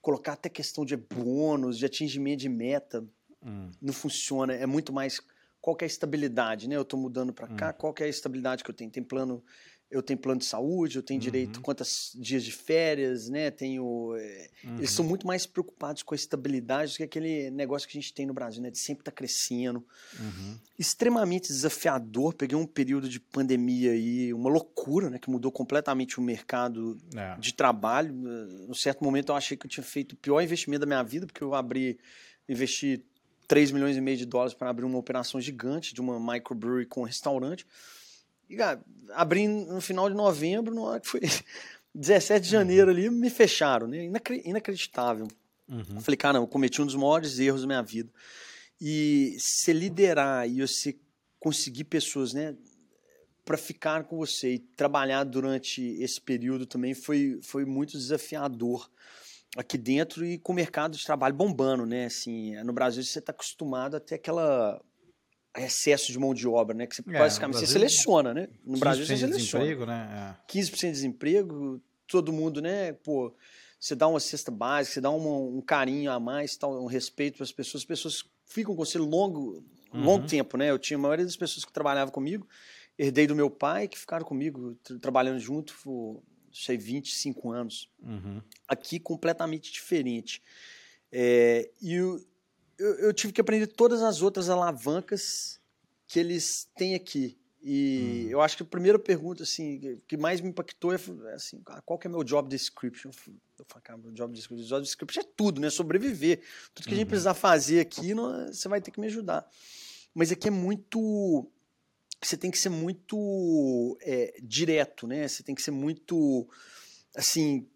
colocar até questão de bônus, de atingimento de meta. Hum. Não funciona, é muito mais qual é a estabilidade, né? Eu estou mudando para hum. cá, qual é a estabilidade que eu tenho? Tem plano eu tenho plano de saúde, eu tenho uhum. direito quantos dias de férias, né? Tenho. Uhum. Eles são muito mais preocupados com a estabilidade do que aquele negócio que a gente tem no Brasil, né? De sempre estar tá crescendo. Uhum. Extremamente desafiador. Peguei um período de pandemia aí, uma loucura, né? Que mudou completamente o mercado é. de trabalho. Num certo momento eu achei que eu tinha feito o pior investimento da minha vida, porque eu abri, investi 3 milhões e meio de dólares para abrir uma operação gigante de uma microbrewery com restaurante. E, cara, abri no final de novembro, na hora que foi 17 de janeiro ali, me fecharam, né? Inacreditável. Uhum. Falei, cara, eu cometi um dos maiores erros da minha vida. E se liderar e você conseguir pessoas, né, para ficar com você e trabalhar durante esse período também foi, foi muito desafiador aqui dentro e com o mercado de trabalho bombando, né? Assim, no Brasil você está acostumado a ter aquela excesso de mão de obra, né? Que você é, basicamente Brasil, você seleciona, né? No Brasil você seleciona. Desemprego, né? É. 15% de desemprego, todo mundo, né? Pô, você dá uma cesta básica, você dá um, um carinho a mais, tal, um respeito para as pessoas, as pessoas ficam com você longo, uhum. longo tempo, né? Eu tinha a maioria das pessoas que trabalhavam comigo, herdei do meu pai, que ficaram comigo, trabalhando junto, por, sei, 25 anos. Uhum. Aqui, completamente diferente. É, e eu, eu, eu, tive que aprender todas as outras alavancas que eles têm aqui. E hum. eu acho que a primeira pergunta, assim, que mais me impactou é assim, ah, qual que é meu job description? Eu falei, cara, meu job description, job description é tudo, né? Sobreviver. Tudo que a gente uhum. precisar fazer aqui, não, você vai ter que me ajudar. Mas aqui é muito... Você tem que ser muito é, direto, né? Você tem que ser muito, assim,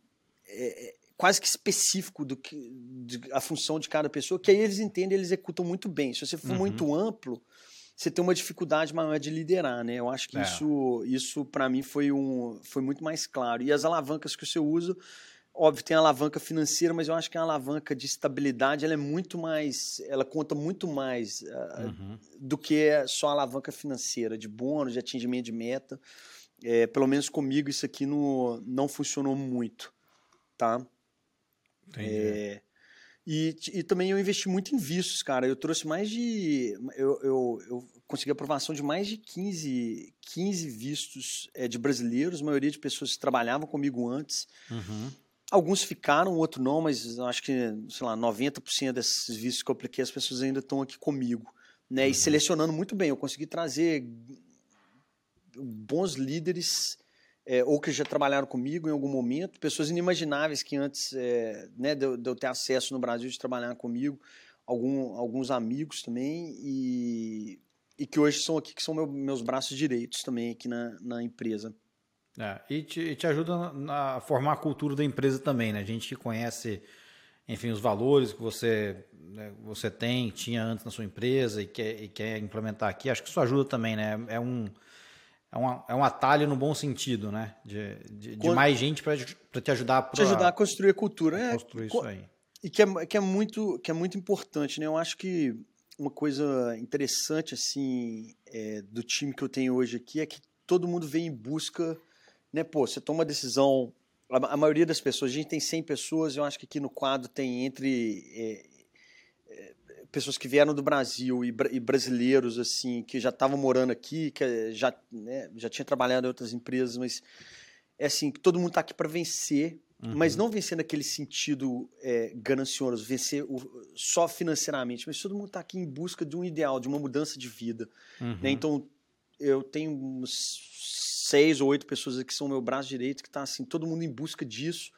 é quase que específico do que de, a função de cada pessoa, que aí eles entendem, eles executam muito bem. Se você for uhum. muito amplo você tem uma dificuldade maior de liderar, né? Eu acho que é. isso, isso para mim foi, um, foi muito mais claro. E as alavancas que você usa, óbvio, tem a alavanca financeira, mas eu acho que a alavanca de estabilidade ela é muito mais, ela conta muito mais uh, uhum. do que só a alavanca financeira, de bônus, de atingimento de meta. É, pelo menos comigo isso aqui não, não funcionou muito, tá? Entendi. É, e, e também eu investi muito em vistos, cara. Eu trouxe mais de. Eu, eu, eu consegui aprovação de mais de 15, 15 vistos é, de brasileiros, a maioria de pessoas que trabalhavam comigo antes. Uhum. Alguns ficaram, outro não, mas acho que, sei lá, 90% desses vistos que eu apliquei, as pessoas ainda estão aqui comigo. Né? Uhum. E selecionando muito bem. Eu consegui trazer bons líderes é, ou que já trabalharam comigo em algum momento, pessoas inimagináveis que antes é, né, de, de, eu ter acesso no Brasil de trabalhar comigo, algum, alguns amigos também, e, e que hoje são aqui, que são meu, meus braços direitos também aqui na, na empresa. É, e, te, e te ajuda a formar a cultura da empresa também, né? A gente conhece, enfim, os valores que você, né, você tem, tinha antes na sua empresa e quer, e quer implementar aqui, acho que isso ajuda também, né? É um é um, é um atalho no bom sentido, né? De, de, de mais gente para te ajudar pra, te ajudar a construir a cultura. É, construir isso aí. E que é, que, é muito, que é muito importante, né? Eu acho que uma coisa interessante, assim, é, do time que eu tenho hoje aqui é que todo mundo vem em busca, né? Pô, você toma uma decisão... A, a maioria das pessoas, a gente tem 100 pessoas, eu acho que aqui no quadro tem entre é, pessoas que vieram do Brasil e, e brasileiros assim que já estavam morando aqui, que já né, já tinha trabalhado em outras empresas, mas é assim que todo mundo está aqui para vencer, uhum. mas não vencer naquele sentido é, ganancioso, vencer o, só financeiramente, mas todo mundo está aqui em busca de um ideal, de uma mudança de vida. Né? Uhum. Né? Então eu tenho uns seis ou oito pessoas aqui que são meu braço direito que está assim todo mundo em busca disso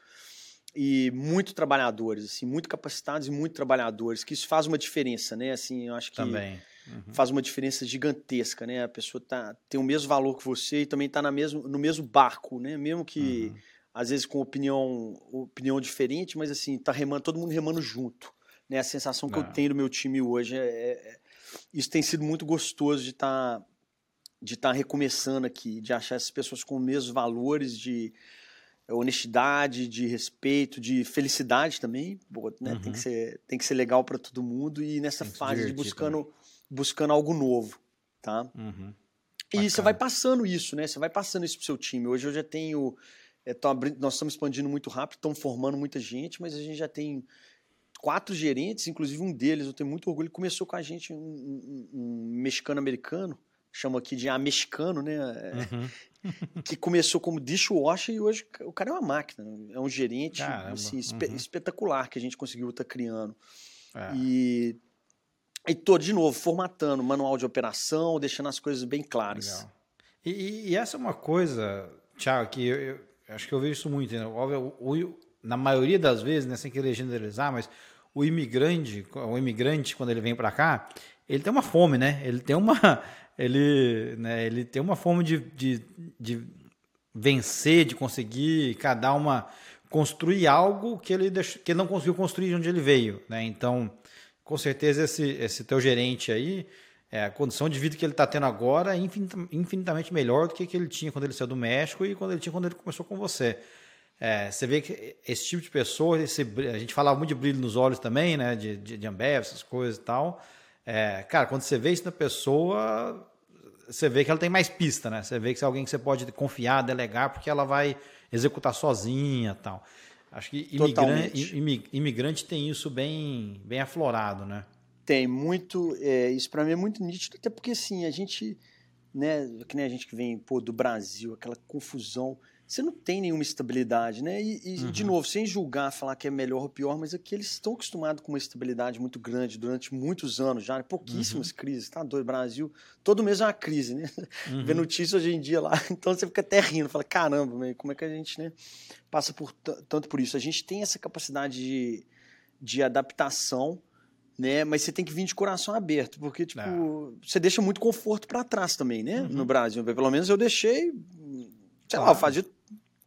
e muito trabalhadores, assim, muito capacitados e muito trabalhadores, que isso faz uma diferença, né? Assim, eu acho que também. Uhum. faz uma diferença gigantesca, né? A pessoa tá, tem o mesmo valor que você e também está mesmo, no mesmo barco, né? Mesmo que uhum. às vezes com opinião opinião diferente, mas assim tá remando, todo mundo remando junto, né? A sensação que Não. eu tenho do meu time hoje é, é, é isso tem sido muito gostoso de estar tá, de estar tá recomeçando aqui, de achar essas pessoas com os mesmos valores, de é honestidade, de respeito, de felicidade também, né? Uhum. Tem, que ser, tem que ser legal para todo mundo e nessa fase de buscando, buscando algo novo, tá? Uhum. E você vai passando isso, né? Você vai passando isso pro seu time. Hoje eu já tenho, é, abrindo, nós estamos expandindo muito rápido, estamos formando muita gente, mas a gente já tem quatro gerentes, inclusive um deles, eu tenho muito orgulho, começou com a gente, um, um, um mexicano-americano, chama aqui de mexicano, né? Uhum. que começou como dishwasher e hoje o cara é uma máquina. É um gerente assim, uhum. espetacular que a gente conseguiu estar tá criando. É. E, e tô, de novo, formatando manual de operação, deixando as coisas bem claras. E, e, essa é uma coisa, Thiago, que eu, eu, acho que eu vejo isso muito. Né? Óbvio, o, na maioria das vezes, né, sem querer generalizar, mas o o imigrante, o imigrante quando ele vem para cá, ele tem uma fome, né? Ele tem uma, ele, né, ele tem uma fome de, de, de vencer, de conseguir cada uma construir algo que ele, deixou, que ele não conseguiu construir de onde ele veio, né? Então, com certeza esse, esse teu gerente aí, é, a condição de vida que ele está tendo agora é infinitamente melhor do que, que ele tinha quando ele saiu do México e quando ele tinha quando ele começou com você. É, você vê que esse tipo de pessoa, esse, a gente falava muito de brilho nos olhos também, né? De, de, de Ambev, essas coisas e tal. É, cara, quando você vê isso na pessoa, você vê que ela tem mais pista, né? Você vê que é alguém que você pode confiar, delegar, porque ela vai executar sozinha tal. Acho que imigrante, imigrante tem isso bem, bem aflorado, né? Tem muito, é, isso para mim é muito nítido, até porque assim, a gente, né, que nem a gente que vem pô, do Brasil, aquela confusão, você não tem nenhuma estabilidade, né? E, e uhum. de novo, sem julgar, falar que é melhor ou pior, mas aqui eles estão acostumados com uma estabilidade muito grande durante muitos anos já, pouquíssimas uhum. crises, tá doido? Brasil, todo mês é uma crise, né? Uhum. Vê notícia hoje em dia lá, então você fica até rindo, fala, caramba, como é que a gente, né, passa por tanto por isso? A gente tem essa capacidade de, de adaptação, né? Mas você tem que vir de coração aberto, porque tipo, é. você deixa muito conforto para trás também, né? Uhum. No Brasil, pelo menos eu deixei, sei claro. lá, fazia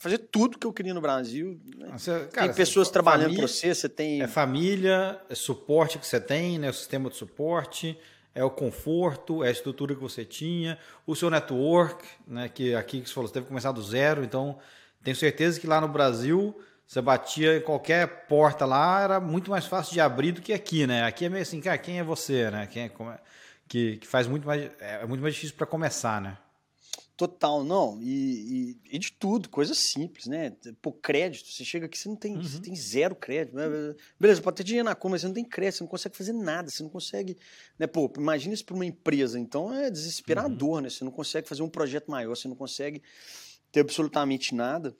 fazer tudo que eu queria no Brasil. Né? Ah, você, cara, tem pessoas você, trabalhando para você, você tem. É família, é suporte que você tem, né? O sistema de suporte, é o conforto, é a estrutura que você tinha, o seu network, né? Que aqui que você falou, você teve que começar do zero, então tenho certeza que lá no Brasil você batia em qualquer porta lá, era muito mais fácil de abrir do que aqui, né? Aqui é meio assim, cara, quem é você, né? Quem é, é que, que faz muito mais. É muito mais difícil para começar, né? Total, não. E, e, e, de tudo, coisas simples, né? Por crédito, você chega aqui, você não tem, uhum. você tem zero crédito. Né? Beleza, pode ter dinheiro na conta, mas você não tem crédito, você não consegue fazer nada, você não consegue. Né? Pô, imagina isso para uma empresa, então é desesperador, uhum. né? Você não consegue fazer um projeto maior, você não consegue ter absolutamente nada.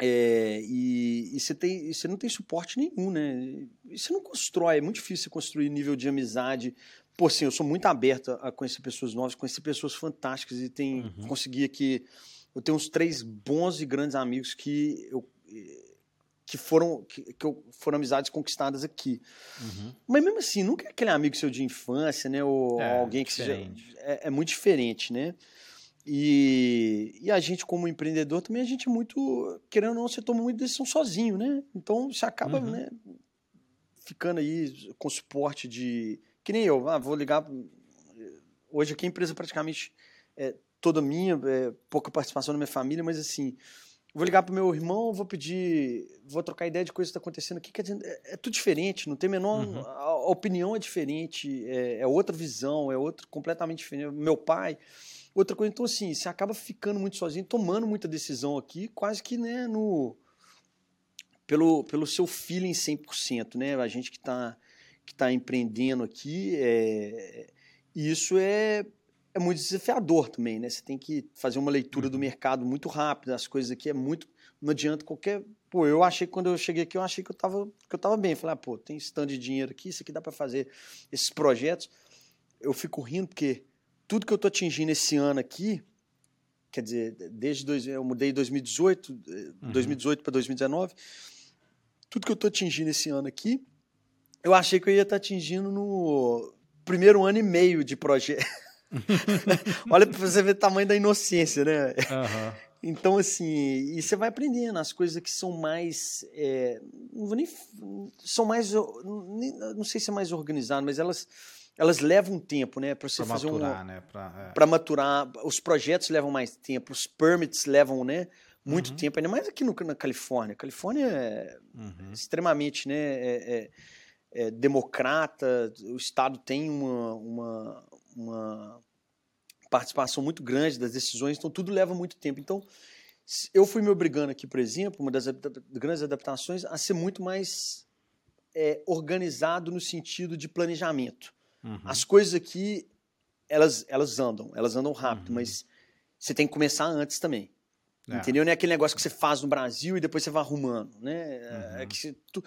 É, e, e, você tem, e você não tem suporte nenhum, né? E você não constrói, é muito difícil construir nível de amizade pô, sim, eu sou muito aberto a conhecer pessoas novas, conhecer pessoas fantásticas e tem uhum. consegui aqui. Eu tenho uns três bons e grandes amigos que eu que foram que, que eu, foram amizades conquistadas aqui. Uhum. Mas mesmo assim, nunca é aquele amigo seu de infância, né? Ou é, alguém que diferente. seja é, é, muito diferente, né? E, e a gente, como empreendedor, também a gente é muito, querendo ou não, você toma muita decisão sozinho, né? Então você acaba, uhum. né, ficando aí com suporte de que nem eu, ah, vou ligar. Hoje aqui a empresa praticamente é toda minha, é, pouca participação da minha família, mas assim, vou ligar pro meu irmão, vou pedir, vou trocar ideia de coisas que está acontecendo aqui, quer dizer, é, é, tudo diferente, não tem menor, uhum. a, a, opinião é diferente, é, é, outra visão, é outro completamente diferente. Meu pai, outra coisa, então assim, você acaba ficando muito sozinho, tomando muita decisão aqui, quase que, né, no pelo, pelo seu feeling 100%, né? A gente que está que está empreendendo aqui, é, isso é, é muito desafiador também, né? Você tem que fazer uma leitura do uhum. mercado muito rápida, as coisas aqui é muito. Não adianta qualquer. Pô, eu achei quando eu cheguei aqui, eu achei que eu estava que eu tava bem. falei, ah, pô, tem stand de dinheiro aqui, isso aqui dá para fazer esses projetos. Eu fico rindo porque tudo que eu estou atingindo esse ano aqui, quer dizer, desde dois, eu mudei 2018, uhum. 2018 para 2019, tudo que eu estou atingindo esse ano aqui eu achei que eu ia estar atingindo no primeiro ano e meio de projeto. Olha para você ver o tamanho da inocência, né? Uhum. Então, assim, e você vai aprendendo as coisas que são mais. É, não vou nem. São mais. Não sei se é mais organizado, mas elas, elas levam tempo, né? Para você pra fazer maturar, um. Né? Para é. maturar. Os projetos levam mais tempo, os permits levam, né? Muito uhum. tempo, ainda mais aqui no, na Califórnia. A Califórnia é uhum. extremamente, né? É, é é, democrata, o Estado tem uma, uma, uma participação muito grande das decisões, então tudo leva muito tempo. Então, eu fui me obrigando aqui, por exemplo, uma das grandes adaptações, a ser muito mais é, organizado no sentido de planejamento. Uhum. As coisas aqui, elas, elas andam, elas andam rápido, uhum. mas você tem que começar antes também. É. Entendeu? Não é aquele negócio que você faz no Brasil e depois você vai arrumando. Né? É uhum. É que você, tu,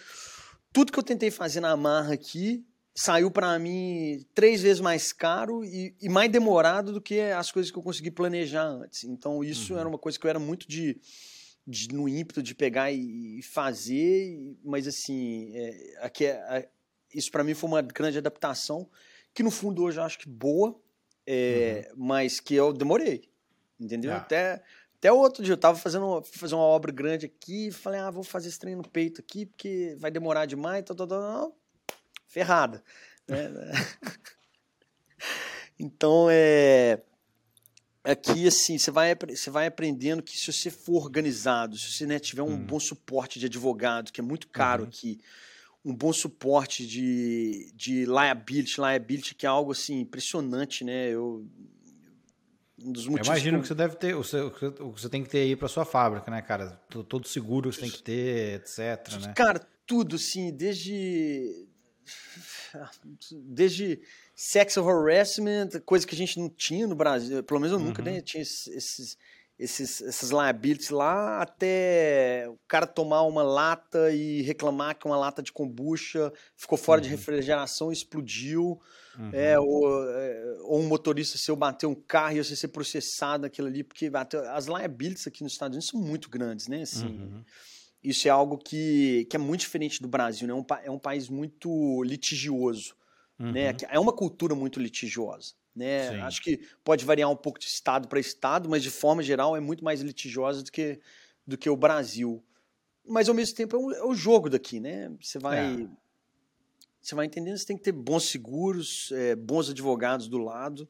tudo que eu tentei fazer na marra aqui saiu para mim três vezes mais caro e, e, mais demorado do que as coisas que eu consegui planejar antes. Então, isso uhum. era uma coisa que eu era muito de, de, no ímpeto de pegar e, e fazer, mas assim, é, aqui é, é, isso para mim foi uma grande adaptação, que no fundo hoje eu acho que boa, é, uhum. mas que eu demorei, entendeu? Ah. Até, até outro dia eu tava fazendo fazer uma obra grande aqui, falei, ah, vou fazer esse trem no peito aqui, porque vai demorar demais, tá, tá, tá, ferrada. Né? então, é aqui assim você vai você vai aprendendo que se você for organizado se você né, tiver um hum. bom suporte de advogado que é muito caro uhum. aqui um bom suporte de, de liability liability que é algo assim impressionante né eu um dos motivos eu imagino que, que você deve ter o que você tem que ter aí para sua fábrica né cara todo seguro você tem que ter etc né cara tudo sim desde desde sexual harassment, coisa que a gente não tinha no Brasil, pelo menos eu nunca uhum. né, tinha esses, esses, essas liabilities lá, até o cara tomar uma lata e reclamar que uma lata de kombucha ficou fora uhum. de refrigeração e explodiu. Uhum. É, ou, é, ou, um motorista seu bater um carro e você ser processado aquilo ali, porque as liabilities aqui nos Estados Unidos são muito grandes, né? Assim, uhum. Isso é algo que, que é muito diferente do Brasil, né? É um, é um país muito litigioso. Né? Uhum. Né? É uma cultura muito litigiosa. Né? Acho que pode variar um pouco de estado para estado, mas de forma geral é muito mais litigiosa do que, do que o Brasil. Mas ao mesmo tempo é, um, é o jogo daqui, né? Você vai. É. Você vai entendendo, você tem que ter bons seguros, é, bons advogados do lado,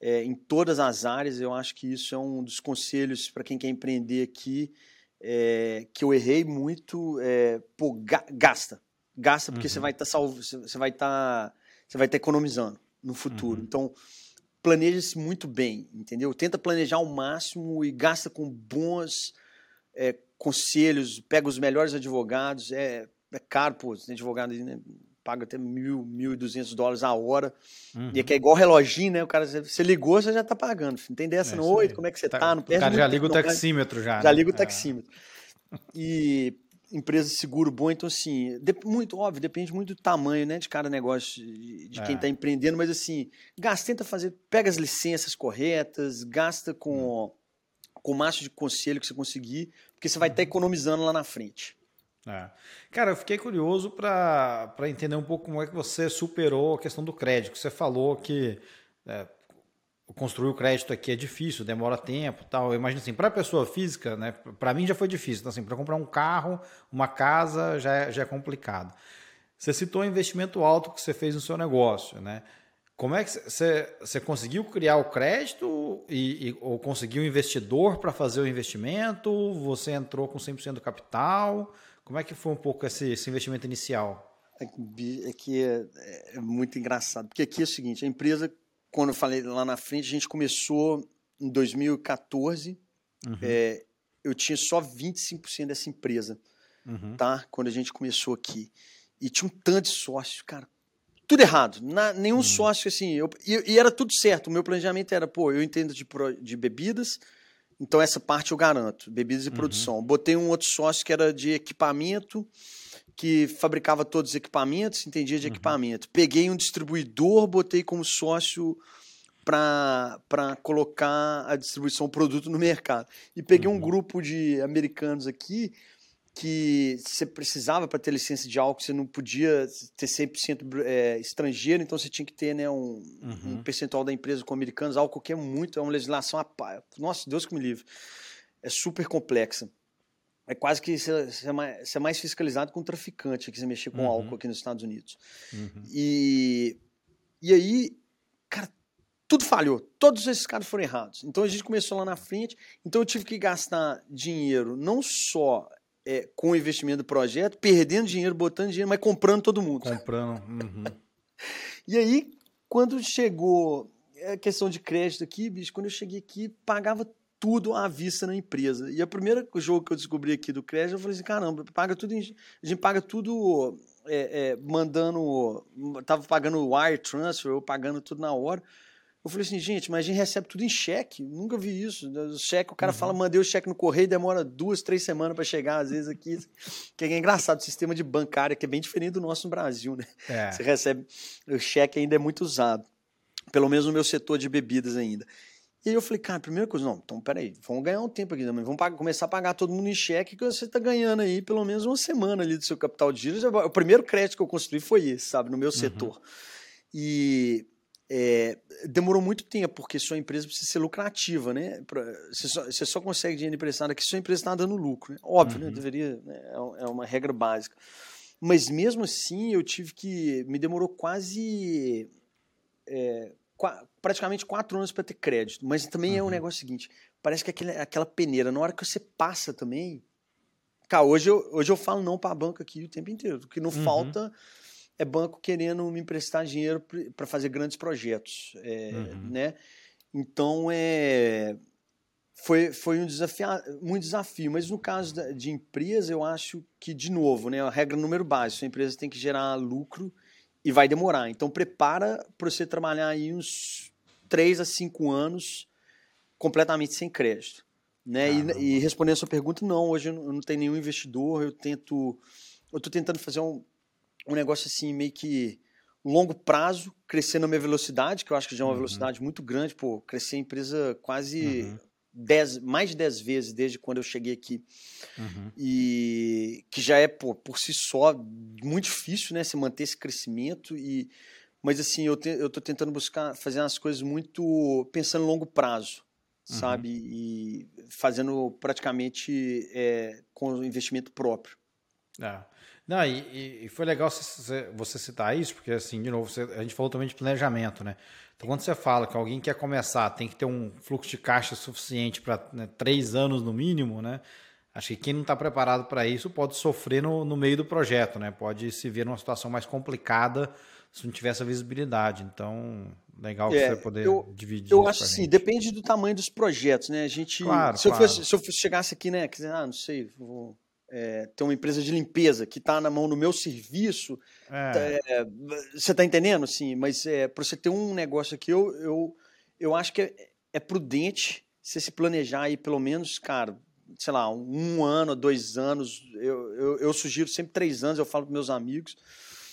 é, em todas as áreas. Eu acho que isso é um dos conselhos para quem quer empreender aqui, é, que eu errei muito. É, pô, gasta. Gasta, porque uhum. você vai estar tá salvo, você vai estar. Tá você vai estar economizando no futuro. Uhum. Então, planeja-se muito bem, entendeu? Tenta planejar ao máximo e gasta com bons é, conselhos, pega os melhores advogados. É, é caro, pô, tem advogado né, paga até mil, mil e duzentos dólares a hora. Uhum. E é que é igual reloginho, né? O cara, você ligou, você já tá pagando. Não tem dessa, é, não. Oi, como é que você tá? tá? Não o cara já liga o taxímetro já. Já né? liga o é. taxímetro. E empresa de seguro bom, então assim, muito óbvio, depende muito do tamanho, né, de cada negócio, de, de é. quem está empreendendo, mas assim, gasta, tenta fazer, pega as licenças corretas, gasta com, hum. com o máximo de conselho que você conseguir, porque você vai estar tá uhum. economizando lá na frente. É. Cara, eu fiquei curioso para entender um pouco como é que você superou a questão do crédito. Você falou que é, construir o crédito aqui é difícil, demora tempo, tal. Eu imagino assim, para pessoa física, né, para mim já foi difícil. Então assim, para comprar um carro, uma casa já é, já é complicado. Você citou o investimento alto que você fez no seu negócio, né? Como é que você conseguiu criar o crédito e, e ou conseguiu um investidor para fazer o investimento? Você entrou com 100% do capital? Como é que foi um pouco esse, esse investimento inicial? É que é, é, muito engraçado, porque aqui é o seguinte, a empresa quando eu falei lá na frente, a gente começou em 2014. Uhum. É, eu tinha só 25% dessa empresa, uhum. tá? Quando a gente começou aqui. E tinha um tanto de sócios, cara. Tudo errado. Na, nenhum uhum. sócio, assim. Eu, e, e, era tudo certo. O meu planejamento era, pô, eu entendo de, de bebidas, então essa parte eu garanto. Bebidas e uhum. produção. Botei um outro sócio que era de equipamento que fabricava todos os equipamentos, entendia de uhum. equipamento. Peguei um distribuidor, botei como sócio para colocar a distribuição do produto no mercado. E peguei uhum. um grupo de americanos aqui que você precisava para ter licença de álcool, você não podia ter 100% é, estrangeiro, então você tinha que ter né, um, uhum. um percentual da empresa com americanos, álcool que é muito, é uma legislação, nossa, Deus que me livre, é super complexa é quase que você é mais, é mais fiscalizado com um traficante que você mexer com uhum. álcool aqui nos Estados Unidos. Uhum. E, e aí, cara, tudo falhou. Todos esses caras foram errados. Então a gente começou lá na frente. Então eu tive que gastar dinheiro não só é, com o investimento do projeto, perdendo dinheiro, botando dinheiro, mas comprando todo mundo. Comprando. Uhum. e aí, quando chegou a questão de crédito aqui, bicho, quando eu cheguei aqui, pagava tudo à vista na empresa. E o primeiro jogo que eu descobri aqui do crédito, eu falei assim, caramba, paga tudo, em, a gente paga tudo é, é, mandando, tava pagando wire transfer, ou pagando tudo na hora. Eu falei assim, gente, mas a gente recebe tudo em cheque. Nunca vi isso. O cheque, o cara uhum. fala, mandei o cheque no correio, demora duas, três semanas para chegar, às vezes aqui. Que é engraçado, o sistema de bancária, que é bem diferente do nosso no Brasil, né? É. Você recebe, o cheque ainda é muito usado. Pelo menos no meu setor de bebidas ainda. E aí eu falei, cara, primeira coisa, não, então peraí, vamos ganhar um tempo aqui também, vamos pagar, começar a pagar todo mundo em cheque que você está ganhando aí pelo menos uma semana ali do seu capital de giro. O primeiro crédito que eu construí foi esse, sabe, no meu uhum. setor. E é, demorou muito tempo, porque sua empresa precisa ser lucrativa, né? Você só, você só consegue dinheiro emprestado aqui se sua empresa está dando lucro. Né? Óbvio, né? uhum. né? Deveria, né? É, é uma regra básica. Mas mesmo assim, eu tive que. Me demorou quase. É, praticamente quatro anos para ter crédito. Mas também uhum. é um uhum. negócio seguinte: parece que aquele, aquela peneira, na hora que você passa também. Cara, hoje eu, hoje eu falo não para a banca aqui o tempo inteiro. O que não uhum. falta é banco querendo me emprestar dinheiro para fazer grandes projetos. É, uhum. né? Então, é, foi, foi um, desafio, um desafio. Mas no caso de empresa, eu acho que, de novo, né, a regra número básico: a empresa tem que gerar lucro e vai demorar. Então prepara para você trabalhar aí uns 3 a 5 anos completamente sem crédito. Né? E, e, respondendo a sua pergunta, não, hoje eu não tenho nenhum investidor, eu tento. Eu estou tentando fazer um, um negócio assim, meio que longo prazo, crescer na minha velocidade, que eu acho que já é uma uhum. velocidade muito grande, pô, crescer a empresa quase uhum dez, mais de 10 vezes desde quando eu cheguei aqui. Uhum. E que já é, pô, por si só, muito difícil, né? Se manter esse crescimento. E, mas assim, eu, te, eu tô tentando buscar fazer as coisas muito pensando em longo prazo, uhum. sabe? E fazendo praticamente é, com investimento próprio. É. Não, e, e, foi legal você, citar isso, porque assim, de novo, você, a gente falou também de planejamento, né? Então, quando você fala que alguém quer começar, tem que ter um fluxo de caixa suficiente para né, três anos no mínimo, né? Acho que quem não está preparado para isso pode sofrer no, no meio do projeto, né? Pode se ver numa situação mais complicada se não tiver essa visibilidade. Então, legal é, você poder eu, dividir. Eu acho sim, depende do tamanho dos projetos, né? A gente. Claro, se, claro. Eu fosse, se eu chegasse aqui, né? Dizer, ah, não sei, vou é, ter uma empresa de limpeza que está na mão do meu serviço. É. É, você está entendendo? Sim, mas é, para você ter um negócio aqui, eu, eu, eu acho que é, é prudente você se planejar aí pelo menos, cara, sei lá, um ano, dois anos. Eu, eu, eu sugiro sempre três anos, eu falo para meus amigos.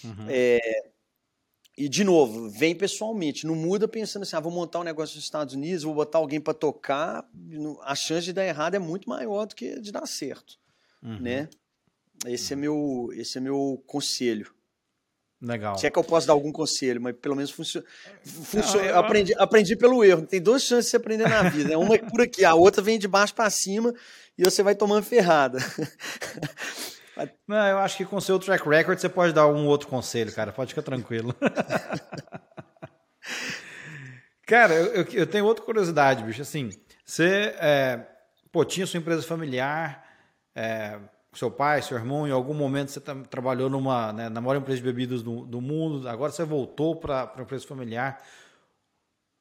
Uhum. É, e, de novo, vem pessoalmente, não muda pensando assim, ah, vou montar um negócio nos Estados Unidos, vou botar alguém para tocar, a chance de dar errado é muito maior do que de dar certo uhum. né? Esse é meu, esse é meu conselho. Legal. Se é que eu posso dar algum conselho, mas pelo menos funciona. funciona eu... aprendi, aprendi pelo erro. Tem duas chances de você aprender na vida. Né? Uma é por aqui, a outra vem de baixo para cima e você vai tomando ferrada. Não, eu acho que com seu track record você pode dar um outro conselho, cara. Pode ficar tranquilo. cara, eu, eu, tenho outra curiosidade, bicho. Assim, você é, pô, tinha sua empresa familiar, é, seu pai, seu irmão, em algum momento você trabalhou numa, né, na maior empresa de bebidas do, do mundo, agora você voltou para a empresa familiar.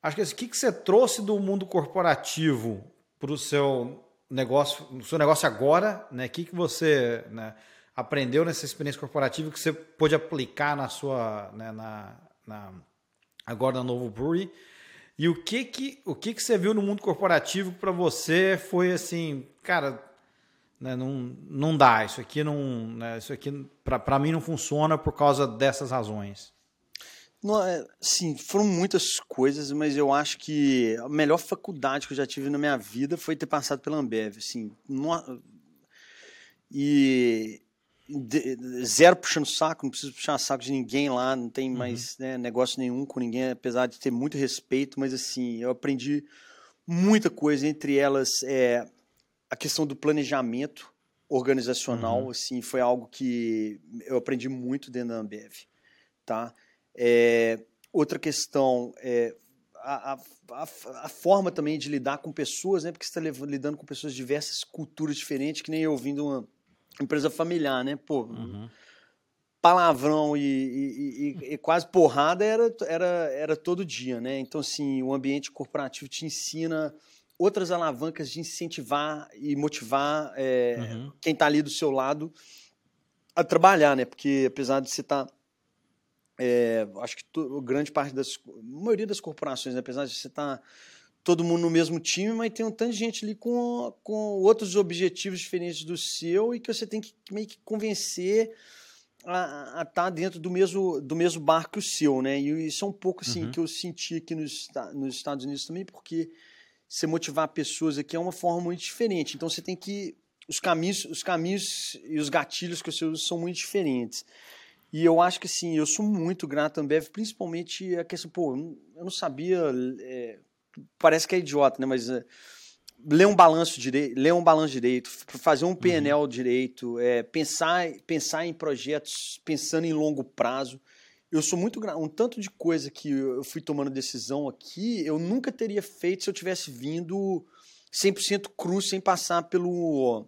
Acho que assim, o que, que você trouxe do mundo corporativo para o seu negócio, o seu negócio agora, né? O que, que você né, aprendeu nessa experiência corporativa que você pôde aplicar na sua, né, na, na, agora na Novo Brewery? E o que que, o que que você viu no mundo corporativo para você foi assim, cara, né, não, não dá, isso aqui não, né, isso aqui para mim não funciona por causa dessas razões. Não, é, sim, foram muitas coisas, mas eu acho que a melhor faculdade que eu já tive na minha vida foi ter passado pela Ambev, assim, não, e de, zero puxando saco, não preciso puxar saco de ninguém lá, não tem uhum. mais né, negócio nenhum com ninguém, apesar de ter muito respeito, mas assim, eu aprendi muita coisa, entre elas é, a questão do planejamento organizacional, uhum. assim, foi algo que eu aprendi muito dentro da Ambev, tá? É, outra questão é a, a, a, forma também de lidar com pessoas, né? Porque você está lidando com pessoas de diversas culturas diferentes, que nem eu vindo uma empresa familiar, né? Pô, uhum. palavrão e, e, e, e, quase porrada era, era, era todo dia, né? Então, assim, o ambiente corporativo te ensina outras alavancas de incentivar e motivar é, uhum. quem está ali do seu lado a trabalhar, né? Porque apesar de você estar. Tá, é, acho que to, grande parte das. A maioria das corporações, né? apesar de você estar. Tá todo mundo no mesmo time, mas tem um tanto de gente ali com, com outros objetivos diferentes do seu e que você tem que meio que convencer a estar tá dentro do mesmo, do mesmo barco que o seu, né? E isso é um pouco assim uhum. que eu senti aqui nos, nos Estados Unidos também, porque você motivar pessoas aqui é uma forma muito diferente. Então você tem que os caminhos, os caminhos e os gatilhos que você usa são muito diferentes. E eu acho que assim, eu sou muito grato à Ambev, principalmente a questão, pô, eu não sabia, é, parece que é idiota, né? Mas é, ler um balanço direito, ler um balanço direito, fazer um PNL uhum. direito, é, pensar, pensar em projetos, pensando em longo prazo. Eu sou muito um tanto de coisa que eu fui tomando decisão aqui, eu nunca teria feito se eu tivesse vindo 100% cru sem passar pelo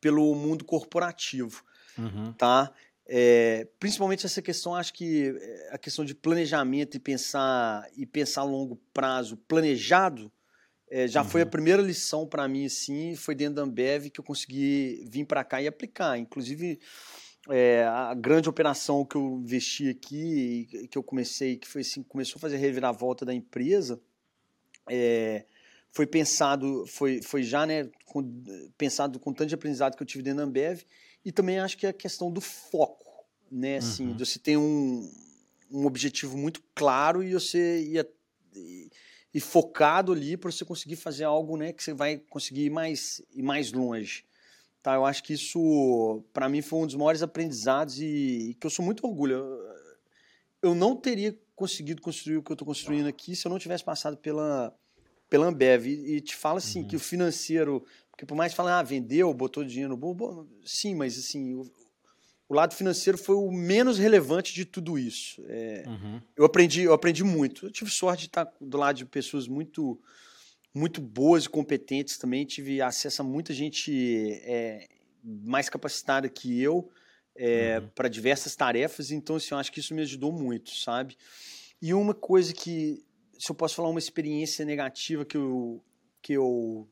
pelo mundo corporativo, uhum. tá? É, principalmente essa questão, acho que é, a questão de planejamento e pensar e pensar a longo prazo, planejado, é, já uhum. foi a uhum. primeira lição para mim, assim, foi dentro da Ambev que eu consegui vir para cá e aplicar. Inclusive, é, a grande operação que eu investi aqui, que eu comecei, que foi assim, começou a fazer a reviravolta da empresa, é, foi pensado, foi, foi já né, com, pensado com tanto de aprendizado que eu tive dentro da Ambev, e também acho que é a questão do foco, né? Assim, uhum. você tem um, um objetivo muito claro e você ia e, e focado ali para você conseguir fazer algo, né, que você vai conseguir ir mais ir mais longe. Tá, eu acho que isso para mim foi um dos maiores aprendizados e, e que eu sou muito orgulho. Eu, eu não teria conseguido construir o que eu estou construindo aqui se eu não tivesse passado pela pela Ambev. E, e te fala assim uhum. que o financeiro, porque por mais que fale, ah, vendeu, botou dinheiro no bom, sim, mas assim, o, o, lado financeiro foi o menos relevante de tudo isso. É, uhum. Eu aprendi, eu aprendi muito. Eu tive sorte de estar do lado de pessoas muito muito boas e competentes também. Tive acesso a muita gente é, mais capacitada que eu é, uhum. para diversas tarefas. Então, assim, eu acho que isso me ajudou muito, sabe? E uma coisa que se eu posso falar uma experiência negativa que eu, que eu,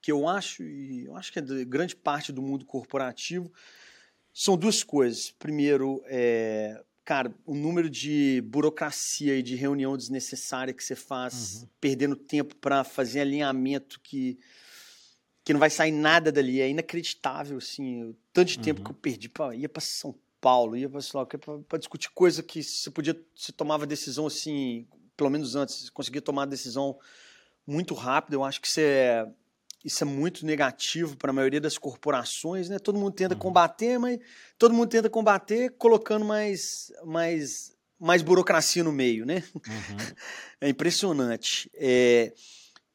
que eu acho, e eu acho que é de grande parte do mundo corporativo, são duas coisas. Primeiro, é, cara, o número de burocracia e de reunião desnecessária que você faz, uhum. perdendo tempo para fazer alinhamento que que não vai sair nada dali, é inacreditável, assim, o tanto de tempo uhum. que eu perdi, pra, ia para São Paulo, ia para discutir coisa que você podia, você tomava decisão assim, pelo menos antes, conseguir tomar a decisão muito rápido. Eu acho que isso é, isso é muito negativo para a maioria das corporações, né? Todo mundo tenta uhum. combater, mas todo mundo tenta combater colocando mais, mais, mais burocracia no meio, né? Uhum. É impressionante. É,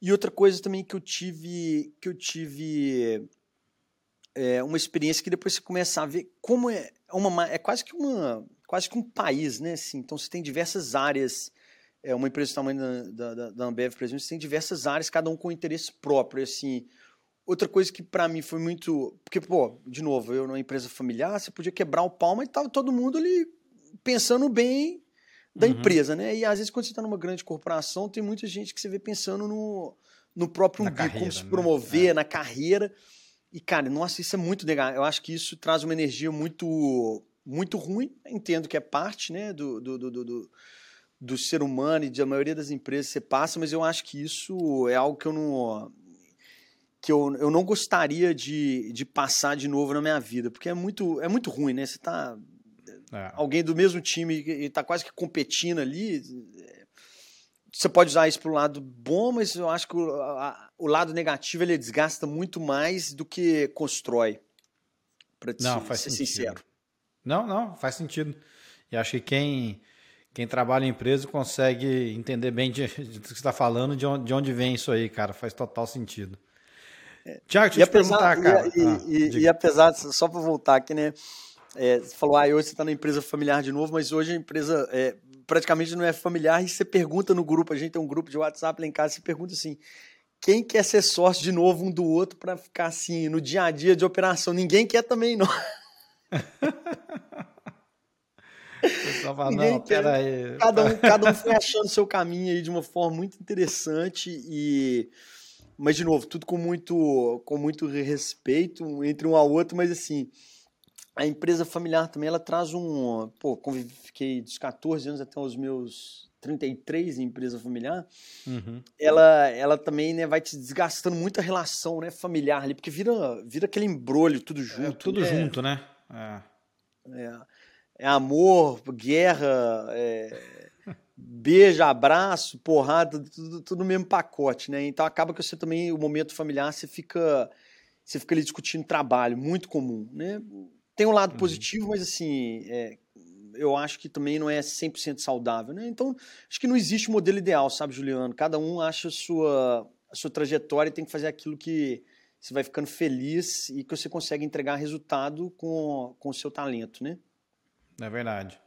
e outra coisa também que eu tive, que eu tive é, uma experiência que depois você começa a ver como é uma é quase que uma quase que um país, né? Assim, então você tem diversas áreas é uma empresa do tamanho da, da, da Ambev, por exemplo, tem diversas áreas, cada um com interesse próprio. Assim, outra coisa que para mim foi muito. Porque, pô, de novo, eu numa empresa familiar, você podia quebrar o pau, mas tava todo mundo ali pensando bem da uhum. empresa, né? E às vezes, quando você está numa grande corporação, tem muita gente que você vê pensando no, no próprio umbigo, carreira, como se né? promover, é. na carreira. E, cara, nossa, isso é muito legal. Eu acho que isso traz uma energia muito muito ruim. Entendo que é parte né, do, do, do, do do ser humano e da maioria das empresas você passa, mas eu acho que isso é algo que eu não que eu, eu não gostaria de, de passar de novo na minha vida, porque é muito é muito ruim, né? Você tá é. alguém do mesmo time e tá quase que competindo ali, você pode usar isso para o lado bom, mas eu acho que o, a, o lado negativo ele desgasta muito mais do que constrói. Para ser, ser sincero. Não, não, faz sentido. E acho que quem quem trabalha em empresa consegue entender bem de, de, do que você está falando, de onde, de onde vem isso aí, cara. Faz total sentido. Tiago, deixa eu te perguntar, cara. E, ah, e, e apesar, só para voltar aqui, né? É, você falou, ah, hoje você está na empresa familiar de novo, mas hoje a empresa é, praticamente não é familiar e você pergunta no grupo, a gente tem um grupo de WhatsApp lá em casa, você pergunta assim, quem quer ser sócio de novo um do outro para ficar assim, no dia a dia de operação? Ninguém quer também, não. Fala, peraí. Cada um, cada um foi achando seu caminho aí de uma forma muito interessante e mas de novo, tudo com muito com muito respeito entre um ao outro, mas assim, a empresa familiar também ela traz um, pô, fiquei dos 14 anos até os meus 33 em empresa familiar, uhum. ela, ela também né, vai te desgastando muito a relação né, familiar ali, porque vira, vira aquele embrolho tudo é, junto. É, tudo né? junto, né? É. é é amor, guerra, é, beija, abraço, porrada, tudo, tudo no mesmo pacote, né? Então acaba que você também, o momento familiar, você fica, você fica ali discutindo trabalho, muito comum, né? Tem um lado uhum. positivo, mas assim, é, eu acho que também não é 100% saudável, né? Então, acho que não existe modelo ideal, sabe, Juliano? Cada um acha a sua, a sua trajetória e tem que fazer aquilo que você vai ficando feliz e que você consegue entregar resultado com, com o seu talento, né? É verdade.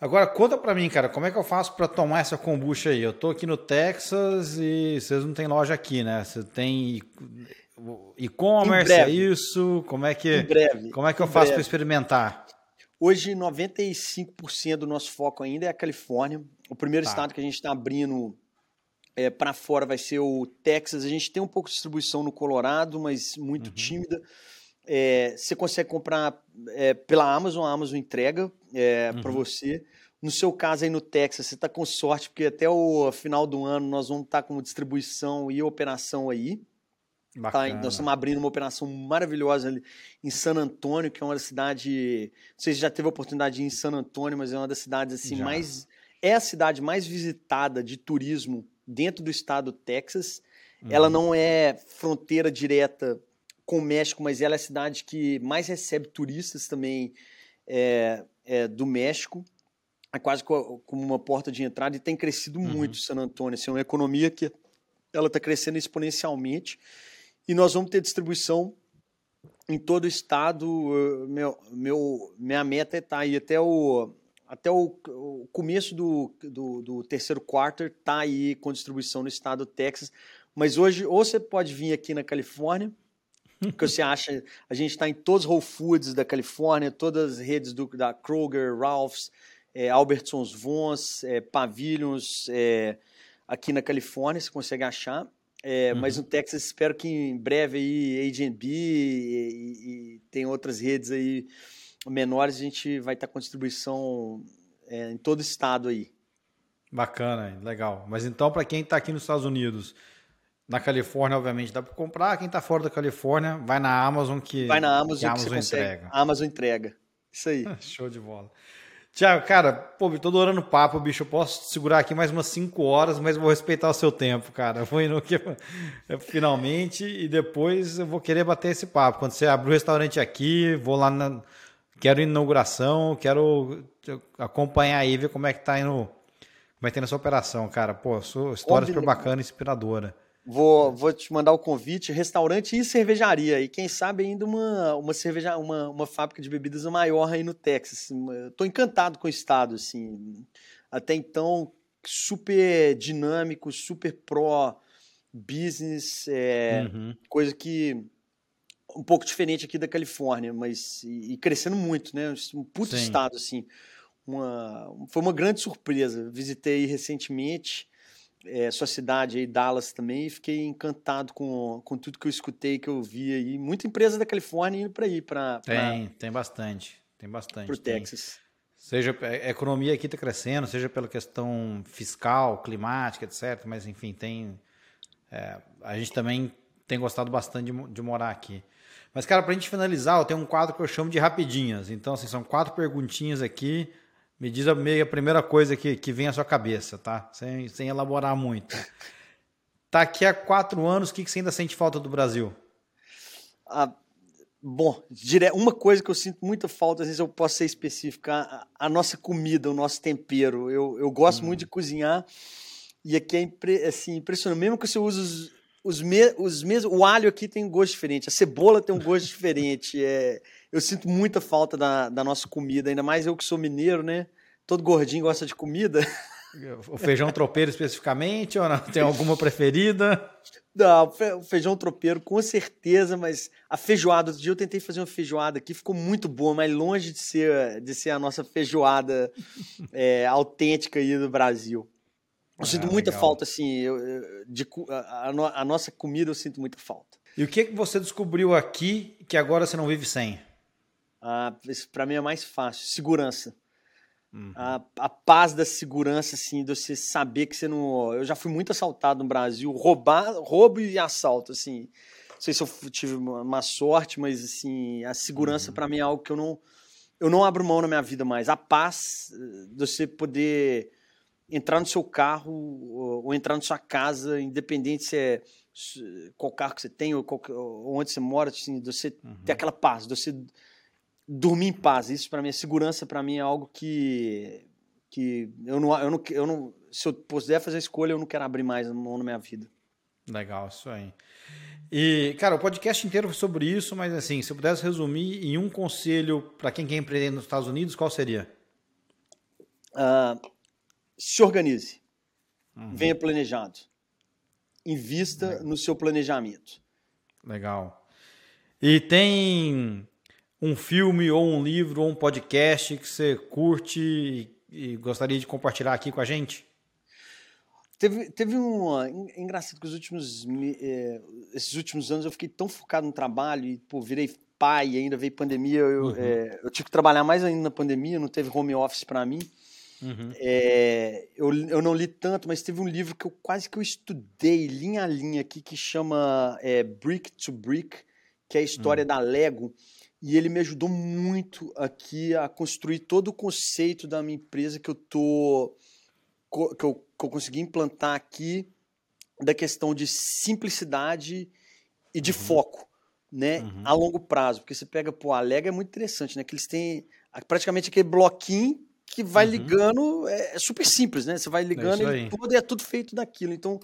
Agora, conta pra mim, cara, como é que eu faço para tomar essa kombucha aí? Eu tô aqui no Texas e vocês não tem loja aqui, né? Você tem e-commerce, é isso? Como é que, em breve. Como é que eu faço para experimentar? Hoje, 95% do nosso foco ainda é a Califórnia. O primeiro tá. estado que a gente está abrindo é, para fora vai ser o Texas. A gente tem um pouco de distribuição no Colorado, mas muito uhum. tímida. É, você consegue comprar é, pela Amazon, a Amazon entrega é, uhum. para você. No seu caso aí no Texas, você está com sorte, porque até o final do ano nós vamos estar tá com distribuição e operação aí. Tá, nós estamos abrindo uma operação maravilhosa ali em San Antônio, que é uma cidade. Não sei se já teve a oportunidade de ir em San Antônio, mas é uma das cidades assim já. mais. É a cidade mais visitada de turismo dentro do estado do Texas. Uhum. Ela não é fronteira direta com o México, mas ela é a cidade que mais recebe turistas também é, é, do México. É quase como uma porta de entrada e tem crescido uhum. muito San Antônio. Assim, é uma economia que ela está crescendo exponencialmente. E nós vamos ter distribuição em todo o estado. Meu, meu, minha meta é estar tá aí até o, até o, o começo do, do, do, terceiro quarter, tá aí com distribuição no estado do Texas. Mas hoje, ou você pode vir aqui na Califórnia, que você acha, a gente está em todos os Whole Foods da Califórnia, todas as redes do, da Kroger, Ralph's, é, Albertsons Vons, é, Pavilions, é, aqui na Califórnia, você consegue achar. É, uhum. Mas no Texas espero que em breve aí Airbnb e, e, tem outras redes aí menores a gente vai estar com distribuição é, em todo o estado aí. Bacana, legal. Mas então para quem está aqui nos Estados Unidos, na Califórnia obviamente dá para comprar. Quem está fora da Califórnia vai na Amazon que vai na Amazon que a Amazon entrega. A Amazon entrega. Isso aí. Show de bola. Tiago, cara, pô, tô adorando o papo, bicho. Eu posso segurar aqui mais umas 5 horas, mas vou respeitar o seu tempo, cara. Eu vou indo aqui finalmente e depois eu vou querer bater esse papo. Quando você abrir o restaurante aqui, vou lá na. Quero inauguração, quero acompanhar aí, ver como é que tá indo. Como é que tá nessa operação, cara. Pô, sua história super bacana, inspiradora. Vou, vou te mandar o convite, restaurante e cervejaria. E quem sabe ainda uma, uma cerveja, uma, uma fábrica de bebidas maior aí no Texas. Estou encantado com o estado, assim. Até então, super dinâmico, super pró business, é, uhum. coisa que um pouco diferente aqui da Califórnia, mas e, e crescendo muito, né? Um puto Sim. estado assim. Uma, foi uma grande surpresa. Visitei recentemente é, sua cidade aí, Dallas também, e fiquei encantado com, com tudo que eu escutei, que eu vi aí. Muita empresa da Califórnia indo para aí. Pra, tem, tem bastante. Tem bastante. Para o Texas. Seja a economia aqui está crescendo, seja pela questão fiscal, climática, etc. Mas, enfim, tem. É, a gente também tem gostado bastante de, de morar aqui. Mas, cara, para a gente finalizar, eu tenho um quadro que eu chamo de rapidinhas. Então, assim, são quatro perguntinhas aqui me diz a, a primeira coisa que, que vem à sua cabeça, tá? Sem, sem elaborar muito. Tá aqui há quatro anos, o que, que você ainda sente falta do Brasil? Ah, bom, uma coisa que eu sinto muita falta, às vezes eu posso ser específica, a, a nossa comida, o nosso tempero. Eu, eu gosto hum. muito de cozinhar e aqui é impre, assim, impressionante. Mesmo que você use os, os, me, os mesmos. O alho aqui tem um gosto diferente, a cebola tem um gosto diferente. É, eu sinto muita falta da, da nossa comida, ainda mais eu que sou mineiro, né? Todo gordinho gosta de comida. O feijão tropeiro especificamente ou não? Tem alguma preferida? Não, o feijão tropeiro com certeza, mas a feijoada, outro dia eu tentei fazer uma feijoada aqui, ficou muito boa, mas longe de ser, de ser a nossa feijoada é, autêntica aí do Brasil. Eu ah, sinto muita legal. falta, assim, eu, de, a, a, a, nossa comida eu sinto muita falta. E o que, que você descobriu aqui que agora você não vive sem? Ah, isso para mim é mais fácil. Segurança. Uhum. A, a paz da segurança, assim, de você saber que você não. Eu já fui muito assaltado no Brasil, roubar, roubo e assalto, assim. Não sei se eu tive uma, sorte, mas assim, a segurança uhum. para mim é algo que eu não, eu não abro mão na minha vida mais. A paz eh, de você poder entrar no seu carro ou, ou entrar na sua casa, independente se é qual carro que você tem ou, qual, ou onde você mora, assim, você uhum. ter aquela paz, você dormir em paz. Isso para mim, a segurança para mim é algo que que eu não, eu não, eu não, se eu puder fazer a escolha, eu não quero abrir mais mão na minha vida. Legal, isso aí. E, cara, o podcast inteiro foi sobre isso, mas assim, se eu pudesse resumir em um conselho para quem quer empreender nos Estados Unidos, qual seria? Uh, se organize. Uhum. Venha planejado. Invista Legal. no seu planejamento. Legal. E tem um filme ou um livro ou um podcast que você curte e, gostaria de compartilhar aqui com a gente? Teve, teve um. É engraçado que os últimos, é, esses últimos anos eu fiquei tão focado no trabalho e pô, virei pai ainda veio pandemia. Eu, uhum. é, eu tive que trabalhar mais ainda na pandemia, não teve home office para mim. Uhum. É, eu, eu não li tanto, mas teve um livro que eu quase que eu estudei linha a linha aqui que chama é, Brick to Brick, que é a história uhum. da Lego. E ele me ajudou muito aqui a construir todo o conceito da minha empresa que eu tô que eu, que eu consegui implantar aqui da questão de simplicidade e de uhum. foco, né, uhum. a longo prazo, porque você pega, pô, a Lega é muito interessante, né, que eles têm praticamente aquele bloquinho que vai uhum. ligando, é, é, super simples, né, você vai é ligando é e tudo é tudo feito daquilo, então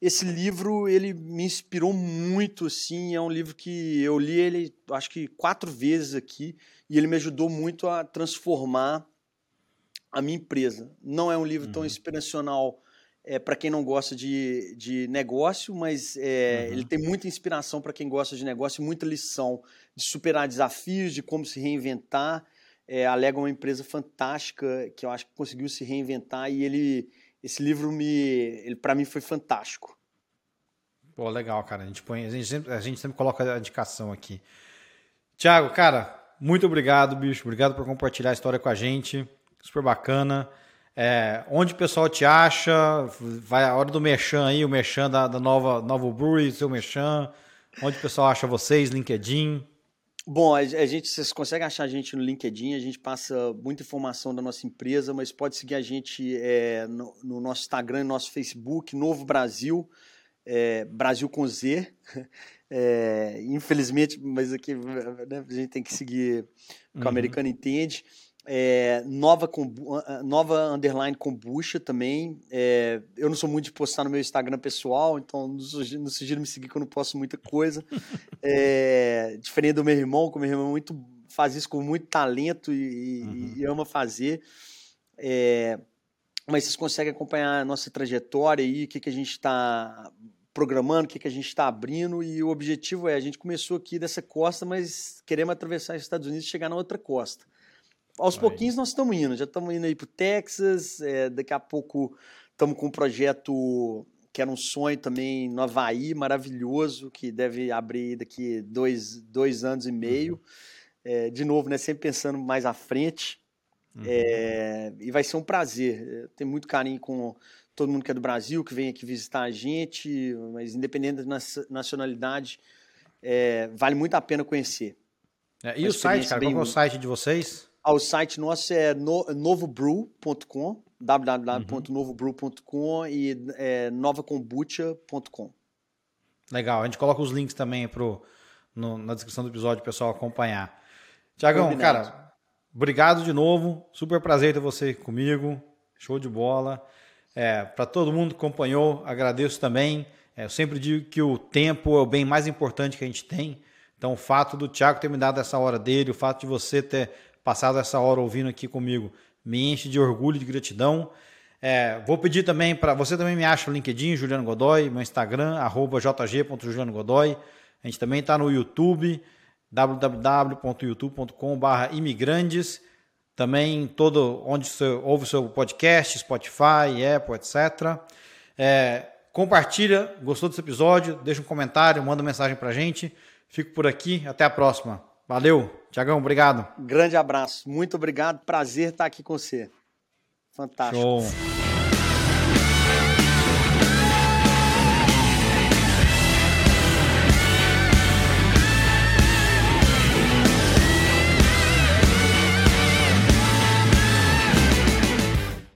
esse livro ele me inspirou muito, assim, é um livro que eu li ele acho que quatro vezes aqui e ele me ajudou muito a transformar a minha empresa. Não é um livro uhum. tão inspiracional é, para quem não gosta de, de negócio, mas é, uhum. ele tem muita inspiração para quem gosta de negócio, muita lição de superar desafios, de como se reinventar. É, a Lego é uma empresa fantástica que eu acho que conseguiu se reinventar e ele, esse livro me, ele para mim foi fantástico. Pô, legal, cara. A gente põe, a gente sempre, a gente sempre coloca a indicação aqui. Tiago, cara, muito obrigado, bicho. Obrigado por compartilhar a história com a gente super bacana. É, onde o pessoal te acha? Vai a hora do Mechan aí, o Mechan da, da nova, nova Brewery, seu Mechan. Onde o pessoal acha vocês? LinkedIn? Bom, a gente, vocês conseguem achar a gente no LinkedIn, a gente passa muita informação da nossa empresa, mas pode seguir a gente é, no, no, nosso Instagram, no nosso Facebook, Novo Brasil, é, Brasil com Z. É, infelizmente, mas aqui né, a gente tem que seguir o que o uhum. americano entende. É, nova, nova underline kombucha também. É, eu não sou muito de postar no meu Instagram pessoal, então não sugiro, não sugiro me seguir que eu não posto muita coisa. É, diferente do meu irmão, que o meu irmão é muito, faz isso com muito talento e, uhum. e ama fazer. É, mas vocês conseguem acompanhar a nossa trajetória aí, o que, que a gente está programando, o que, que a gente está abrindo, e o objetivo é, a gente começou aqui dessa costa, mas queremos atravessar os Estados Unidos e chegar na outra costa aos Vai. pouquinhos nós estamos indo, já estamos indo aí para o Texas, é, daqui a pouco estamos com um projeto que era um sonho também no Havaí, maravilhoso, que deve abrir daqui dois, dois anos e meio. Uhum. É, de novo, né, sempre pensando mais à frente. Uhum. É, e vai ser um prazer. Tenho muito carinho com todo mundo que é do Brasil, que vem aqui visitar a gente, mas independente da nacionalidade, é, vale muito a pena conhecer. É, e o site, cara? Qual é o site de vocês? O site nosso é no, novobrew.com, www.novobrew.com e é, novakombucha.com. Legal, a gente coloca os links também pro, no, na descrição do episódio para o pessoal acompanhar. Tiagão, cara, obrigado de novo. Super prazer ter você comigo. Show de bola. É, para todo mundo que acompanhou, agradeço também. É, eu sempre digo que o tempo é o bem mais importante que a gente tem. Então, o fato do Thiago ter me dado essa hora dele, o fato de você ter passado essa hora ouvindo aqui comigo me enche de orgulho e de gratidão. É, vou pedir também para você também me acha no LinkedIn, Juliano Godoy, meu Instagram, arroba jg.julianogodoy. A gente também está no YouTube, www.youtube.com.br imigrantes. Também todo onde você ouve o seu podcast, Spotify, Apple, etc. É, compartilha, gostou desse episódio, deixa um comentário, manda mensagem para gente. Fico por aqui, até a próxima. Valeu, Tiagão, obrigado. Grande abraço, muito obrigado, prazer estar aqui com você. Fantástico. Show.